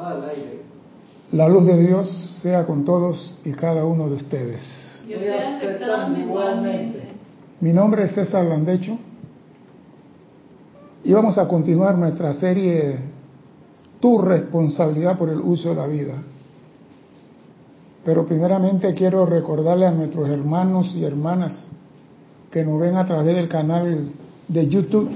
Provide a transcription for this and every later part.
Al aire. La luz de Dios sea con todos y cada uno de ustedes. Yo estoy aceptando igualmente. Mi nombre es César Landecho y vamos a continuar nuestra serie Tu responsabilidad por el uso de la vida. Pero primeramente quiero recordarle a nuestros hermanos y hermanas que nos ven a través del canal de YouTube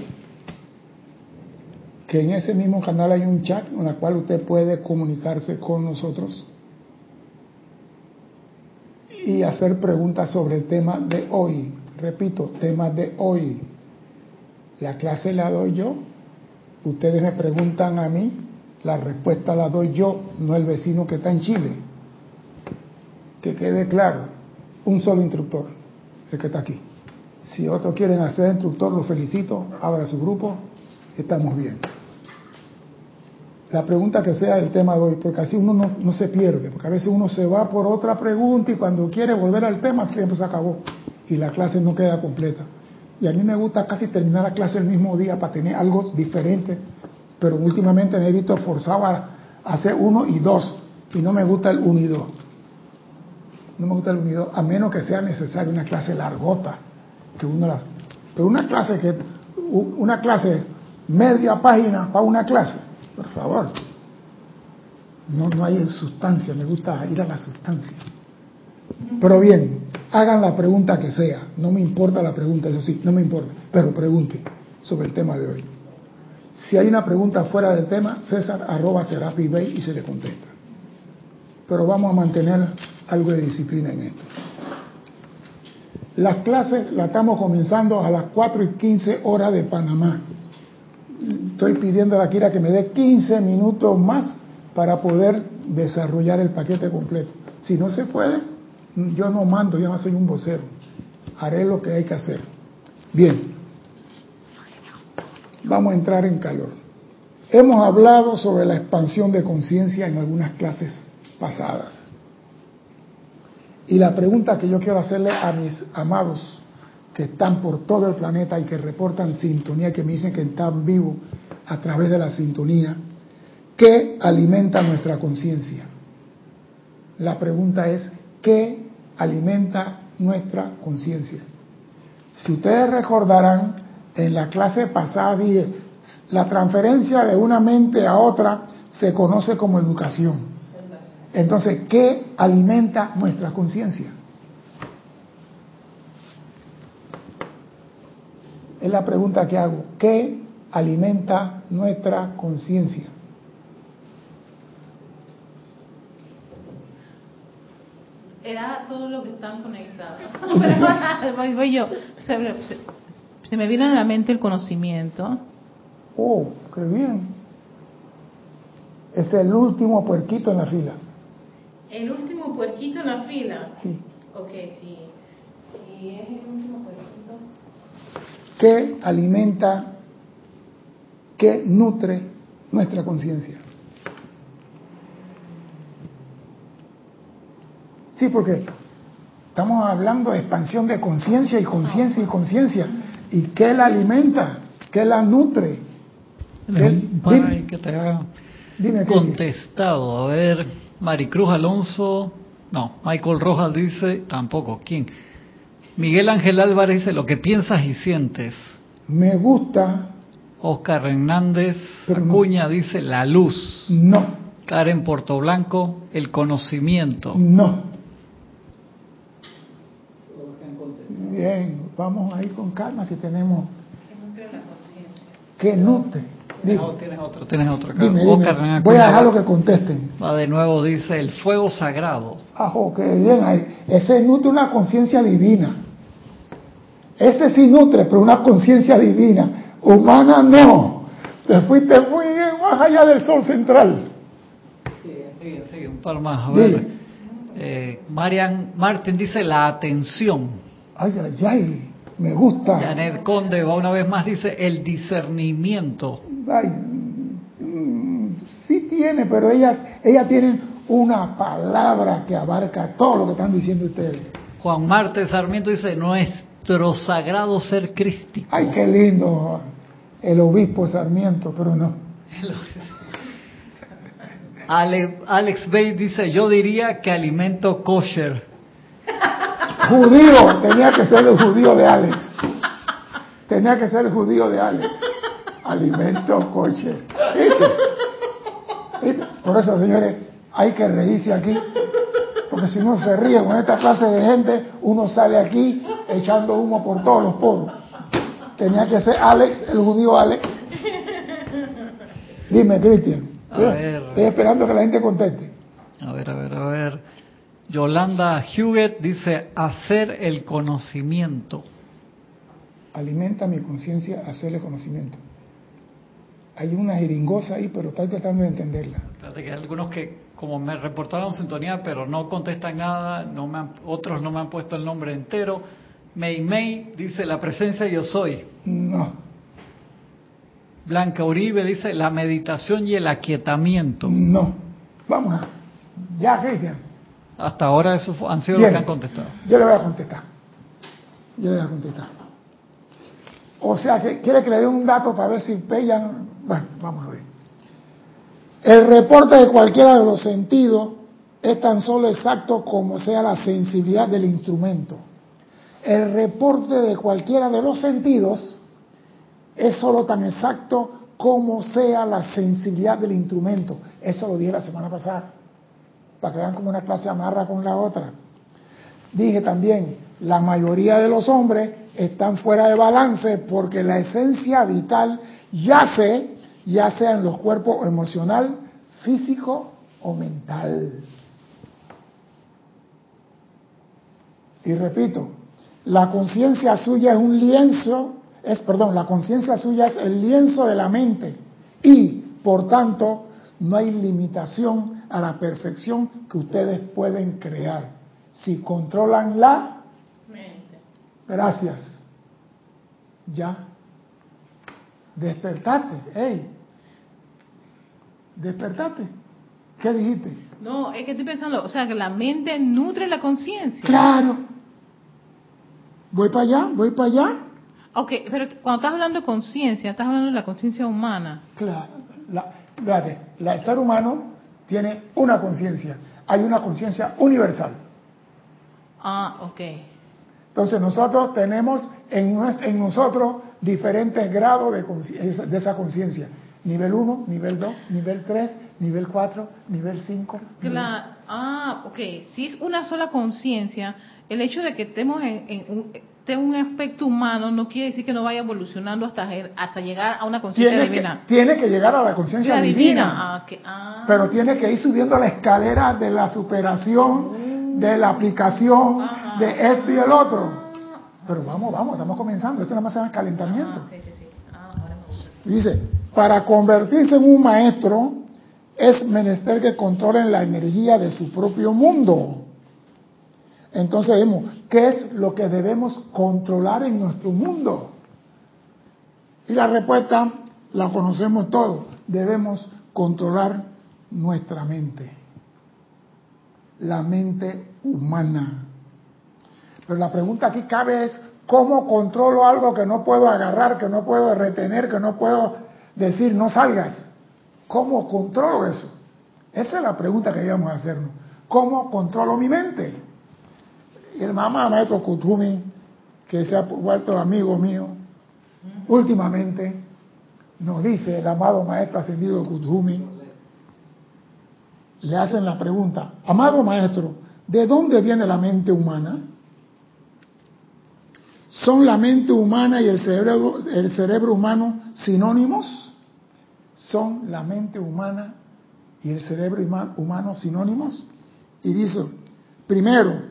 que en ese mismo canal hay un chat en el cual usted puede comunicarse con nosotros y hacer preguntas sobre el tema de hoy. Repito, tema de hoy. La clase la doy yo, ustedes me preguntan a mí, la respuesta la doy yo, no el vecino que está en Chile. Que quede claro, un solo instructor, el que está aquí. Si otros quieren hacer instructor, los felicito, abra su grupo, estamos bien. La pregunta que sea el tema de hoy, porque así uno no, no, se pierde, porque a veces uno se va por otra pregunta y cuando quiere volver al tema, el tiempo se acabó y la clase no queda completa. Y a mí me gusta casi terminar la clase el mismo día para tener algo diferente, pero últimamente me he visto forzado a hacer uno y dos, y no me gusta el uno y dos. No me gusta el uno y dos, a menos que sea necesaria una clase largota, que uno las... Pero una clase que, una clase media página para una clase, por favor. No, no hay sustancia, me gusta ir a la sustancia. Pero bien, hagan la pregunta que sea, no me importa la pregunta, eso sí, no me importa, pero pregunte sobre el tema de hoy. Si hay una pregunta fuera del tema, César arroba Serapi Bay y se le contesta. Pero vamos a mantener algo de disciplina en esto. Las clases las estamos comenzando a las 4 y 15 horas de Panamá. Estoy pidiendo a la Kira que me dé 15 minutos más para poder desarrollar el paquete completo. Si no se puede, yo no mando, yo no soy un vocero. Haré lo que hay que hacer. Bien, vamos a entrar en calor. Hemos hablado sobre la expansión de conciencia en algunas clases pasadas. Y la pregunta que yo quiero hacerle a mis amados que están por todo el planeta y que reportan sintonía, que me dicen que están vivos a través de la sintonía, ¿qué alimenta nuestra conciencia? La pregunta es, ¿qué alimenta nuestra conciencia? Si ustedes recordarán, en la clase pasada dije, la transferencia de una mente a otra se conoce como educación. Entonces, ¿qué alimenta nuestra conciencia? Es la pregunta que hago. ¿Qué alimenta nuestra conciencia? Era todo lo que están conectados. voy, voy yo. Se, se, se me viene a la mente el conocimiento. Oh, qué bien. Es el último puerquito en la fila. El último puerquito en la fila. Sí. Ok, sí. Sí, es el último puerquito. ¿Qué alimenta, qué nutre nuestra conciencia? Sí, porque estamos hablando de expansión de conciencia y conciencia y conciencia. ¿Y qué la alimenta? ¿Qué la nutre? Par ahí que te haga Dime, ¿qué? contestado. A ver, Maricruz Alonso, no, Michael Rojas dice, tampoco, ¿quién? Miguel Ángel Álvarez dice, lo que piensas y sientes. Me gusta, Oscar Hernández Pero no. Acuña dice, la luz. no, Karen Portoblanco, el conocimiento. no. Bien, vamos a ir con calma si tenemos Que nutre la conciencia. que nutre. No, tienes otro, tienes otro acá. dime, dime. Oscar Hernán Voy a Acuña dejarlo que contesten. Va de nuevo, dice, el fuego sagrado. Ajo, que bien ahí. Ese nutre una conciencia divina. Ese sí nutre, pero una conciencia divina. Humana no. Te fuiste muy bien más allá del sol central. Sí, sí, un par más. A ver. Eh, Marian Martin dice la atención. Ay, ay, ay. Me gusta. Janet Conde va una vez más, dice el discernimiento. Ay, mm, sí tiene, pero ella, ella tiene una palabra que abarca todo lo que están diciendo ustedes. Juan Marte Sarmiento dice nuestro sagrado ser crístico. Ay, qué lindo el obispo Sarmiento, pero no. Ale- Alex Bay dice, yo diría que alimento kosher. Judío, tenía que ser el judío de Alex. Tenía que ser el judío de Alex. Alimento coche. ¿Viste? ¿Viste? Por eso, señores, hay que reírse aquí. Porque si uno se ríe con esta clase de gente, uno sale aquí echando humo por todos los poros. Tenía que ser Alex, el judío Alex. Dime, Cristian. Estoy esperando que la gente conteste. A ver, a ver, a ver. Yolanda Huguet dice, hacer el conocimiento. Alimenta mi conciencia hacerle conocimiento. Hay una jeringosa ahí, pero estoy tratando de entenderla. Espérate que hay algunos que, como me reportaron sintonía, pero no contestan nada, no me han- otros no me han puesto el nombre entero. Mei Mei dice, la presencia yo soy. No, Blanca Uribe dice, la meditación y el aquietamiento. no. Vamos a. Ya, Cristian. Hasta ahora esos fu- han sido Bien. los que han contestado. Yo le voy a contestar. Yo le voy a contestar. O sea, que quiere que le dé un dato para ver si pellan. Bueno, vamos a ver. El reporte de cualquiera de los sentidos es tan solo exacto como sea la sensibilidad del instrumento. El reporte de cualquiera de los sentidos es solo tan exacto como sea la sensibilidad del instrumento. Eso lo dije la semana pasada, para que vean como una clase amarra con la otra. Dije también, la mayoría de los hombres están fuera de balance porque la esencia vital yace, ya sea en los cuerpos emocional, físico o mental. Y repito, la conciencia suya es un lienzo, es, perdón, la conciencia suya es el lienzo de la mente y, por tanto, no hay limitación a la perfección que ustedes pueden crear. Si controlan la, Mente. gracias, ya, despertate, hey, despertate. ¿Qué dijiste? No, es que estoy pensando, o sea, que la mente nutre la conciencia. Claro. Voy para allá, voy para allá. Ok, pero cuando estás hablando de conciencia, estás hablando de la conciencia humana. Claro. La, la- el ser humano tiene una conciencia. Hay una conciencia universal. Ah, ok. Entonces nosotros tenemos en, en nosotros diferentes grados de, de esa conciencia. Nivel 1, nivel 2, nivel 3, nivel 4, nivel 5. Cla- ah, ok. Si es una sola conciencia, el hecho de que estemos en, en un, aspecto humano no quiere decir que no vaya evolucionando hasta, hasta llegar a una conciencia Tiene que, divina. tiene que llegar a la conciencia La divina. Ah. Ah. Pero tiene que ir subiendo la escalera de la superación, de la aplicación, de esto y el otro. Pero vamos, vamos, estamos comenzando. Esto nada más se llama calentamiento. Ah, sí, sí, sí. Ah, ahora me gusta. Dice, para convertirse en un maestro es menester que controlen la energía de su propio mundo. Entonces vemos, ¿qué es lo que debemos controlar en nuestro mundo? Y la respuesta la conocemos todos. Debemos controlar nuestra mente. La mente humana. Pero la pregunta aquí cabe es, ¿cómo controlo algo que no puedo agarrar, que no puedo retener, que no puedo decir no salgas? ¿Cómo controlo eso? Esa es la pregunta que debemos hacernos. ¿Cómo controlo mi mente? El mamá maestro Kutumi, que se ha vuelto amigo mío, últimamente nos dice el amado maestro ascendido Kutumi, le hacen la pregunta, amado maestro, ¿de dónde viene la mente humana? ¿Son la mente humana y el cerebro, el cerebro humano sinónimos? ¿Son la mente humana y el cerebro humano sinónimos? Y dice, primero,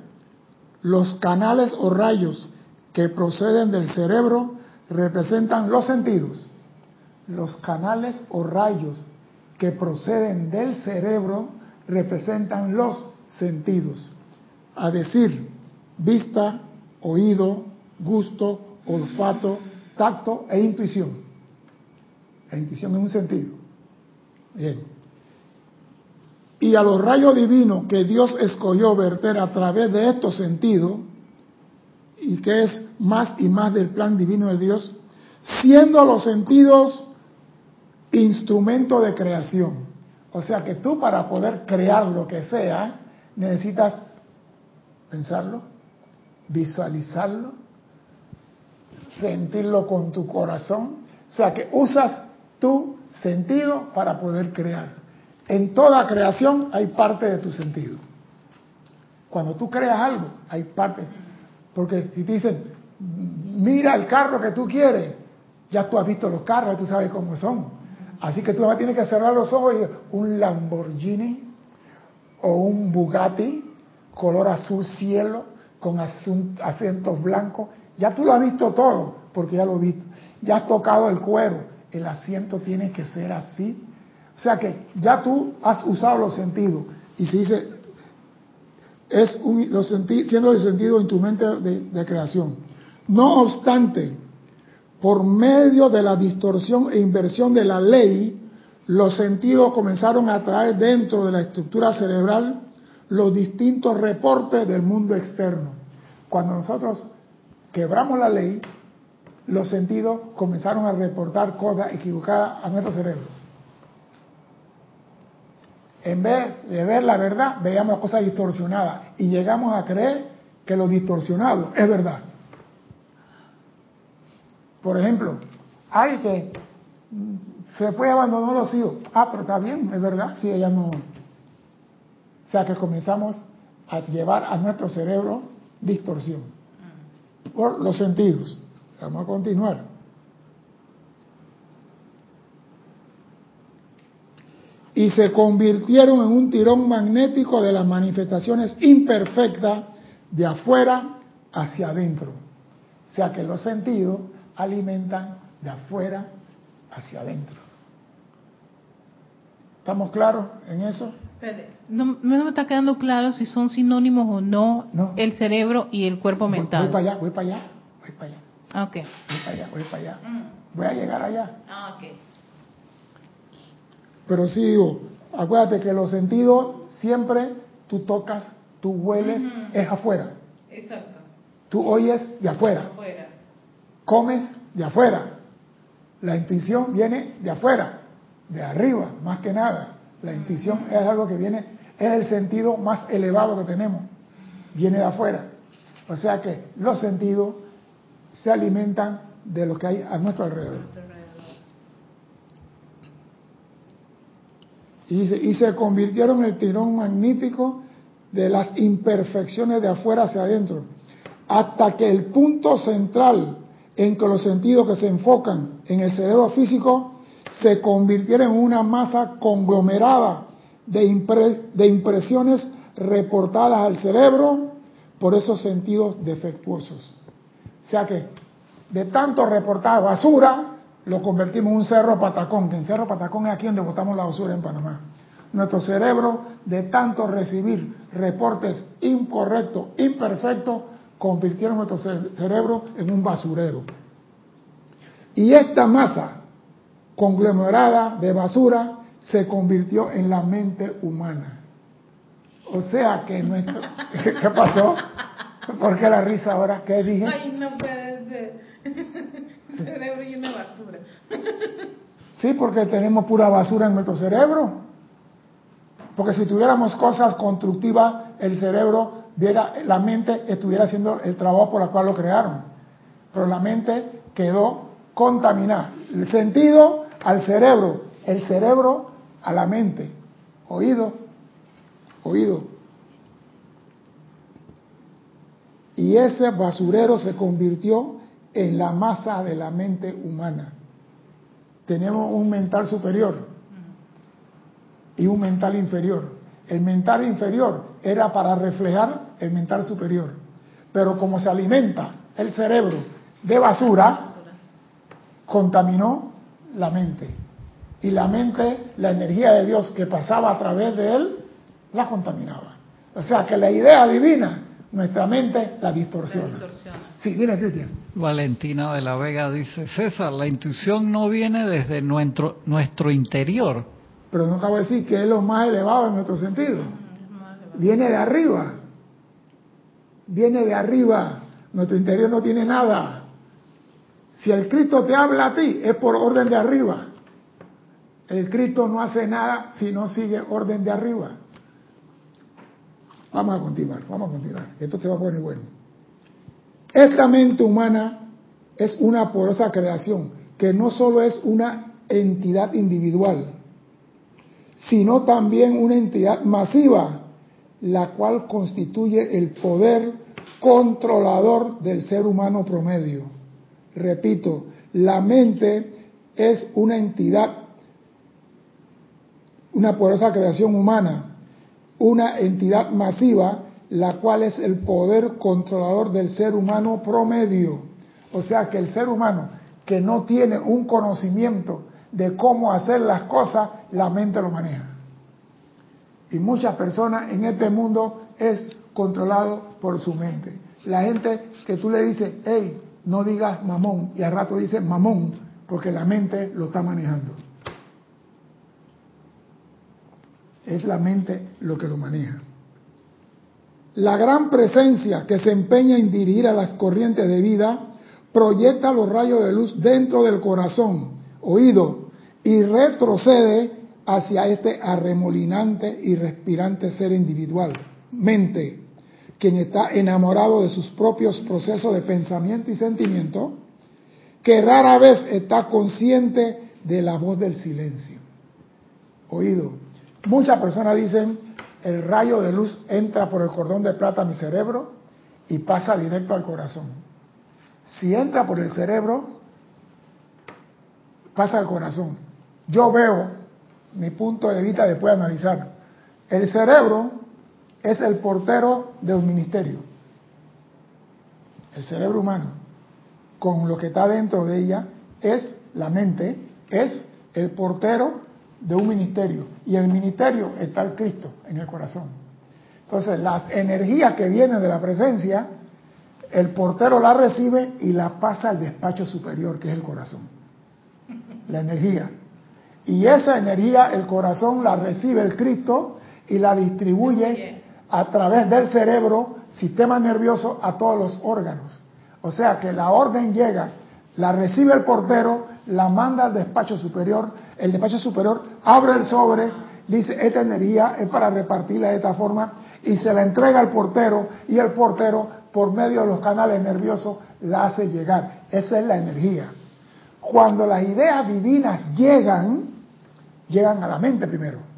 los canales o rayos que proceden del cerebro representan los sentidos. Los canales o rayos que proceden del cerebro representan los sentidos. A decir, vista, oído, gusto, olfato, tacto e intuición. La intuición es un sentido. Bien. Y a los rayos divinos que Dios escogió verter a través de estos sentidos, y que es más y más del plan divino de Dios, siendo los sentidos instrumento de creación. O sea que tú para poder crear lo que sea, necesitas pensarlo, visualizarlo, sentirlo con tu corazón. O sea que usas tu sentido para poder crear. En toda creación hay parte de tu sentido. Cuando tú creas algo, hay parte. Porque si te dicen, mira el carro que tú quieres, ya tú has visto los carros, tú sabes cómo son. Así que tú tienes que cerrar los ojos y un Lamborghini o un Bugatti color azul cielo con asientos blancos, ya tú lo has visto todo, porque ya lo has visto. Ya has tocado el cuero, el asiento tiene que ser así. O sea que ya tú has usado los sentidos. Y se dice, es un, los siendo el sentido en tu mente de creación. No obstante, por medio de la distorsión e inversión de la ley, los sentidos comenzaron a traer dentro de la estructura cerebral los distintos reportes del mundo externo. Cuando nosotros quebramos la ley, los sentidos comenzaron a reportar cosas equivocadas a nuestro cerebro. En vez de ver la verdad, veíamos cosas distorsionadas y llegamos a creer que lo distorsionado es verdad. Por ejemplo, hay que se fue abandonó los hijos. Ah, pero está bien, es verdad, si ella no. O sea que comenzamos a llevar a nuestro cerebro distorsión por los sentidos. Vamos a continuar. Y se convirtieron en un tirón magnético de las manifestaciones imperfectas de afuera hacia adentro. O sea que los sentidos alimentan de afuera hacia adentro. ¿Estamos claros en eso? No, me está quedando claro si son sinónimos o no, el cerebro y el cuerpo mental. Voy, para allá, voy para allá, voy para allá. Ah. Voy para allá, voy para allá. Mm. Voy a llegar allá. Ah. Pero sí digo, acuérdate que los sentidos siempre tú tocas, tú hueles, es afuera. Exacto. Tú oyes de afuera. afuera. Comes de afuera. La intuición viene de afuera, de arriba, más que nada. La intuición es algo que viene, es el sentido más elevado que tenemos, viene de afuera. O sea que los sentidos se alimentan de lo que hay a nuestro alrededor. Y se, y se convirtieron en el tirón magnífico de las imperfecciones de afuera hacia adentro, hasta que el punto central en que los sentidos que se enfocan en el cerebro físico se convirtieron en una masa conglomerada de, de impresiones reportadas al cerebro por esos sentidos defectuosos. O sea que de tanto reportar basura, lo convertimos en un cerro patacón, que en cerro patacón es aquí donde botamos la basura en Panamá. Nuestro cerebro, de tanto recibir reportes incorrectos, imperfectos, convirtieron nuestro cerebro en un basurero. Y esta masa conglomerada de basura se convirtió en la mente humana. O sea que nuestro... ¿Qué pasó? ¿Por qué la risa ahora? ¿Qué dije? Ay, no puede ser. Cerebro lleno de basura. Sí, porque tenemos pura basura en nuestro cerebro. Porque si tuviéramos cosas constructivas, el cerebro viera, la mente estuviera haciendo el trabajo por el cual lo crearon. Pero la mente quedó contaminada. El sentido al cerebro, el cerebro a la mente. Oído, oído. Y ese basurero se convirtió en la masa de la mente humana. Tenemos un mental superior y un mental inferior. El mental inferior era para reflejar el mental superior. Pero como se alimenta el cerebro de basura, contaminó la mente. Y la mente, la energía de Dios que pasaba a través de él, la contaminaba. O sea que la idea divina, nuestra mente la distorsiona. Sí, Cristian. Valentina de la Vega dice, César, la intuición no viene desde nuestro, nuestro interior, pero no acabo de decir que es lo más elevado en nuestro sentido. Viene de arriba. Viene de arriba. Nuestro interior no tiene nada. Si el Cristo te habla a ti, es por orden de arriba. El Cristo no hace nada si no sigue orden de arriba. Vamos a continuar, vamos a continuar. Esto se va a poner bueno. Esta mente humana es una porosa creación que no solo es una entidad individual, sino también una entidad masiva, la cual constituye el poder controlador del ser humano promedio. Repito, la mente es una entidad, una poderosa creación humana, una entidad masiva, la cual es el poder controlador del ser humano promedio. O sea que el ser humano que no tiene un conocimiento de cómo hacer las cosas, la mente lo maneja. Y muchas personas en este mundo es controlado por su mente. La gente que tú le dices, hey, no digas mamón, y al rato dice mamón, porque la mente lo está manejando. Es la mente lo que lo maneja. La gran presencia que se empeña en dirigir a las corrientes de vida proyecta los rayos de luz dentro del corazón, oído, y retrocede hacia este arremolinante y respirante ser individual, mente, quien está enamorado de sus propios procesos de pensamiento y sentimiento, que rara vez está consciente de la voz del silencio. Oído. Muchas personas dicen, el rayo de luz entra por el cordón de plata a mi cerebro y pasa directo al corazón. Si entra por el cerebro, pasa al corazón. Yo veo, mi punto de vista después de analizar, el cerebro es el portero de un ministerio. El cerebro humano, con lo que está dentro de ella, es la mente, es el portero de un ministerio. Y el ministerio está el Cristo en el corazón. Entonces, las energías que vienen de la presencia, el portero la recibe y la pasa al despacho superior, que es el corazón. La energía. Y esa energía, el corazón la recibe el Cristo y la distribuye a través del cerebro, sistema nervioso, a todos los órganos. O sea que la orden llega, la recibe el portero, la manda al despacho superior, el despacho superior abre el sobre, dice, esta energía es para repartirla de esta forma, y se la entrega al portero, y el portero, por medio de los canales nerviosos, la hace llegar. Esa es la energía. Cuando las ideas divinas llegan, llegan a la mente primero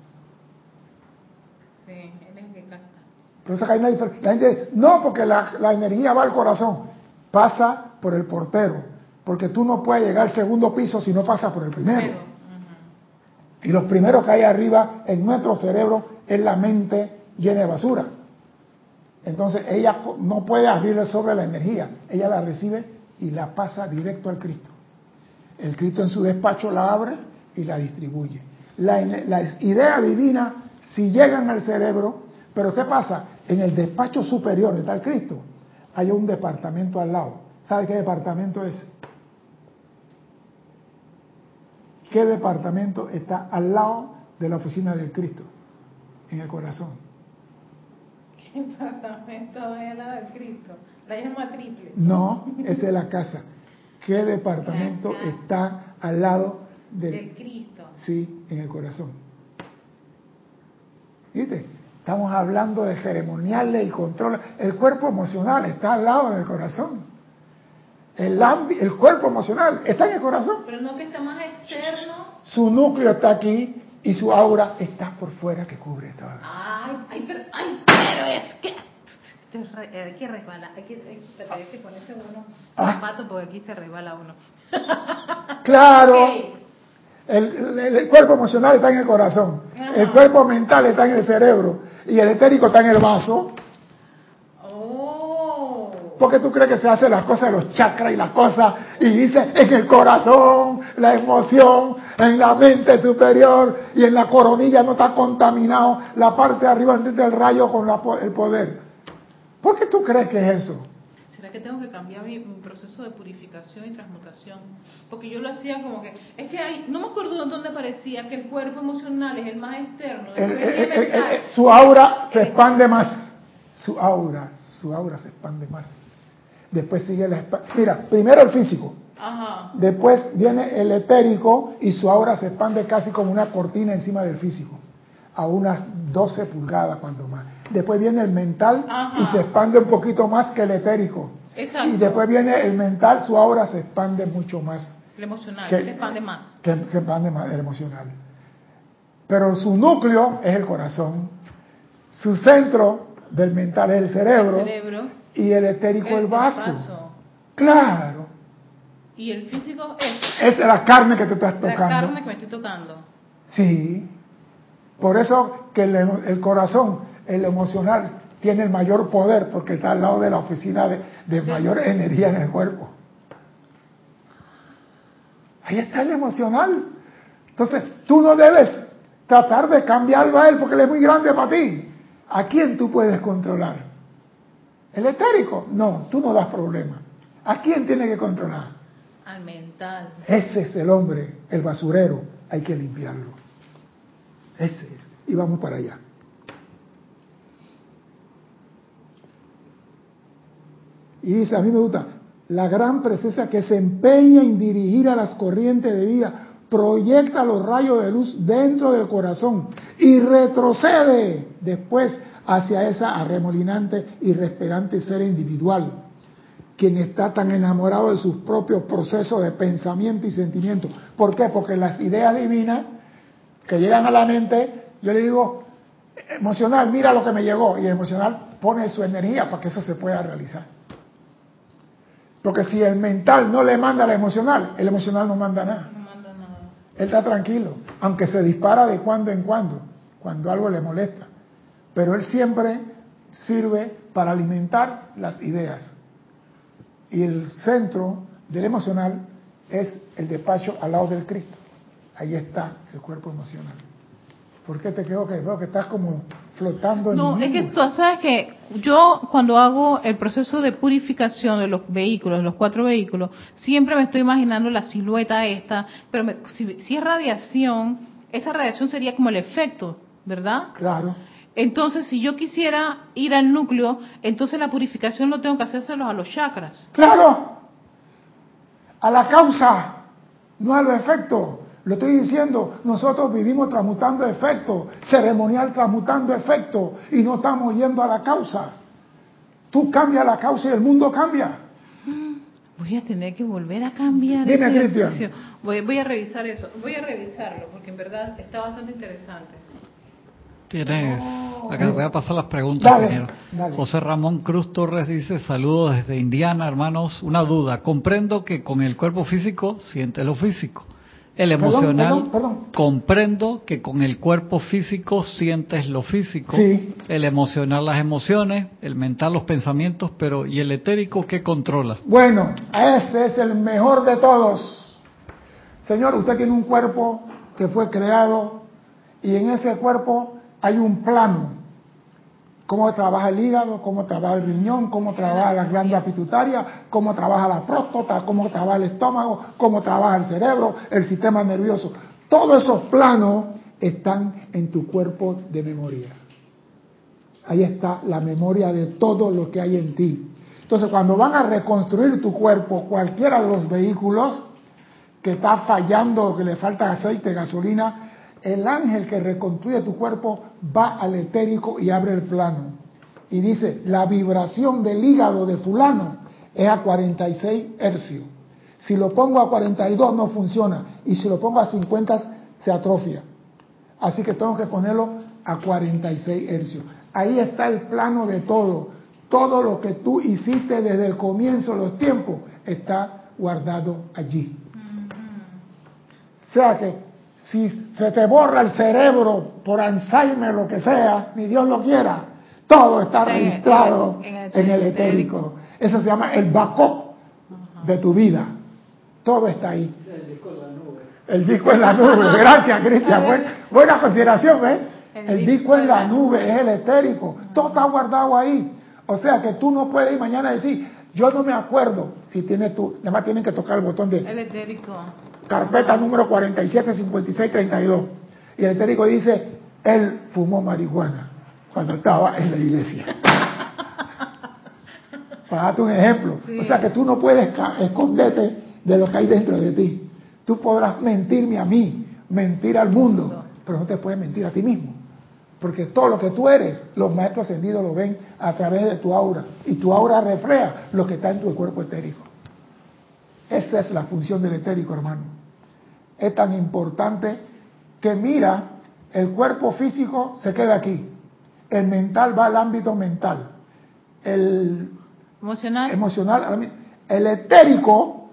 Entonces hay una diferencia. La gente no, porque la, energía va al corazón, pasa por el portero, porque tú no puedes llegar al segundo piso si no pasa por el primero. Y los primeros que hay arriba en nuestro cerebro es la mente llena de basura. Entonces ella no puede abrirle sobre la energía, ella la recibe y la pasa directo al Cristo. El Cristo en su despacho la abre y la distribuye. las ideas divinas, si llegan al cerebro, pero ¿qué pasa? En el despacho superior de tal Cristo hay un departamento al lado. ¿Sabe qué departamento es? ¿Qué departamento está al lado de la oficina del Cristo? En el corazón. ¿Qué departamento es al lado del Cristo? La llama triple. No, esa es la casa. ¿Qué departamento está al lado del, del Cristo? Sí, en el corazón. ¿Viste? Estamos hablando de ceremoniales y control. El cuerpo emocional está al lado del corazón. El, el cuerpo emocional está en el corazón. Pero no que está más externo. Su núcleo está aquí y su aura está por fuera que cubre esta Ay, ay, pero, ay, pero es que hay que resbalar, hay que, hay que ponerse uno ah. zapato porque aquí se resbala uno. Claro. El, el, cuerpo emocional está en el corazón, el cuerpo mental está en el cerebro y el etérico está en el vaso. Oh. ¿Por qué tú crees que se hacen las cosas de los chakras y las cosas y dice en el corazón, la emoción, en la mente superior y en la coronilla no está contaminado la parte de arriba del rayo con el poder? ¿Por qué tú crees que es eso? ¿Será que tengo que cambiar mi, proceso de purificación y transmutación? Porque yo lo hacía como que, es que hay, no me acuerdo de dónde parecía que el cuerpo emocional es el más externo. su aura se expande más. Su aura, su aura se expande más. Después sigue la Mira, primero el físico. Ajá. Después viene el etérico y su aura se expande casi como una cortina encima del físico, a unas 12 pulgadas cuando más. Después viene el mental Ajá. y se expande un poquito más que el etérico. Exacto. Y después viene el mental, su aura se expande mucho más, El emocional, Que- se expande más. que se expande más el emocional. Pero su núcleo es el corazón, su centro del mental es el cerebro, El cerebro. y el etérico el, el vaso. Claro, Y el físico es es la carne que te estás la tocando. carne que me estoy tocando. Sí. Por eso que el, el corazón, el emocional, tiene el mayor poder porque está al lado de la oficina de, de mayor energía en el cuerpo. Ahí está el emocional. Entonces, tú no debes tratar de cambiarlo a él porque él es muy grande para ti. ¿A quién tú puedes controlar? ¿El etérico? No, tú no das problema. ¿A quién tiene que controlar? Al mental. Ese es el hombre, el basurero, hay que limpiarlo. Ese es. Y vamos para allá. Y dice, a mí me gusta, la gran presencia que se empeña en dirigir a las corrientes de vida, proyecta los rayos de luz dentro del corazón y retrocede después hacia esa arremolinante y respirante ser individual, quien está tan enamorado de sus propios procesos de pensamiento y sentimiento. ¿Por qué? Porque las ideas divinas que llegan a la mente, yo le digo, emocional, mira lo que me llegó, y emocional pone su energía para que eso se pueda realizar. Porque si el mental no le manda al emocional, el emocional no manda nada. No manda nada. Él está tranquilo, aunque se dispara de cuando en cuando, cuando algo le molesta. Pero él siempre sirve para alimentar las ideas. Y el centro del emocional es el despacho al lado del Cristo. Ahí está el cuerpo emocional. ¿Por qué te quedo que veo que estás como flotando en No, es que tú sabes que yo cuando hago el proceso de purificación de los vehículos, de los cuatro vehículos, siempre me estoy imaginando la silueta esta, pero me- si, si es radiación, esa radiación sería como el efecto, ¿verdad? Claro. Entonces, si yo quisiera ir al núcleo, entonces la purificación lo tengo que hacérselo a los chakras. Claro. A la causa, no a los efectos. Lo estoy diciendo, nosotros vivimos transmutando efectos, ceremonial transmutando efectos, y no estamos yendo a la causa. Tú cambias la causa y el mundo cambia. Voy a tener que volver a cambiar. Dime, Cristian. Voy, voy a revisar eso. Voy a revisarlo porque en verdad está bastante interesante. Tienes. Oh. Acá voy a pasar las preguntas Dale, primero. dale. José Ramón Cruz Torres dice: Saludos desde Indiana, hermanos. Una duda. Comprendo que con el cuerpo físico sientes lo físico. El Perdón, emocional. perdón, perdón. Comprendo que con el cuerpo físico sientes lo físico. Sí. El emocional las emociones, el mental los pensamientos, pero ¿y el etérico qué controla? Bueno, ese es el mejor de todos. Señor, usted tiene un cuerpo que fue creado y en ese cuerpo hay un plano. Cómo trabaja el hígado, cómo trabaja el riñón, cómo trabaja la glándula pituitaria, cómo trabaja la próstata, cómo trabaja el estómago, cómo trabaja el cerebro, el sistema nervioso. Todos esos planos están en tu cuerpo de memoria. Ahí está la memoria de todo lo que hay en ti. Entonces, cuando van a reconstruir tu cuerpo, cualquiera de los vehículos que está fallando, que le falta aceite, gasolina, el ángel que reconstruye tu cuerpo va al etérico y abre el plano. Y dice, la vibración del hígado de fulano es a 46 hercios. Si lo pongo a 42 no funciona. Y si lo pongo a 50 se atrofia. Así que tengo que ponerlo a 46 hercios. Ahí está el plano de todo. Todo lo que tú hiciste desde el comienzo de los tiempos está guardado allí. O sea que si se te borra el cerebro por Alzheimer, lo que sea, ni Dios lo quiera, todo está En el- registrado en el- en el etérico. Eso se llama el backup de tu vida. Todo está ahí. El disco en la nube. Gracias, Cristian. Buen- buena consideración, ¿eh? El, disco en la nube es el etérico. Todo está guardado ahí. O sea que tú no puedes ir mañana a decir, yo no me acuerdo. Si tienes tú, nada más tienen que tocar el botón de El etérico. Carpeta número 475632. Y el etérico dice, él fumó marihuana cuando estaba en la iglesia. Para darte un ejemplo. Sí. O sea que tú no puedes esconderte de lo que hay dentro de ti. Tú podrás mentirme a mí, mentir al mundo, pero no te puedes mentir a ti mismo. Porque todo lo que tú eres, los maestros ascendidos lo ven a través de tu aura. Y tu aura refleja lo que está en tu cuerpo etérico. Esa es la función del etérico, hermano. Es tan importante que mira, el cuerpo físico se queda aquí. El mental va al ámbito mental. El Emocional. emocional, el etérico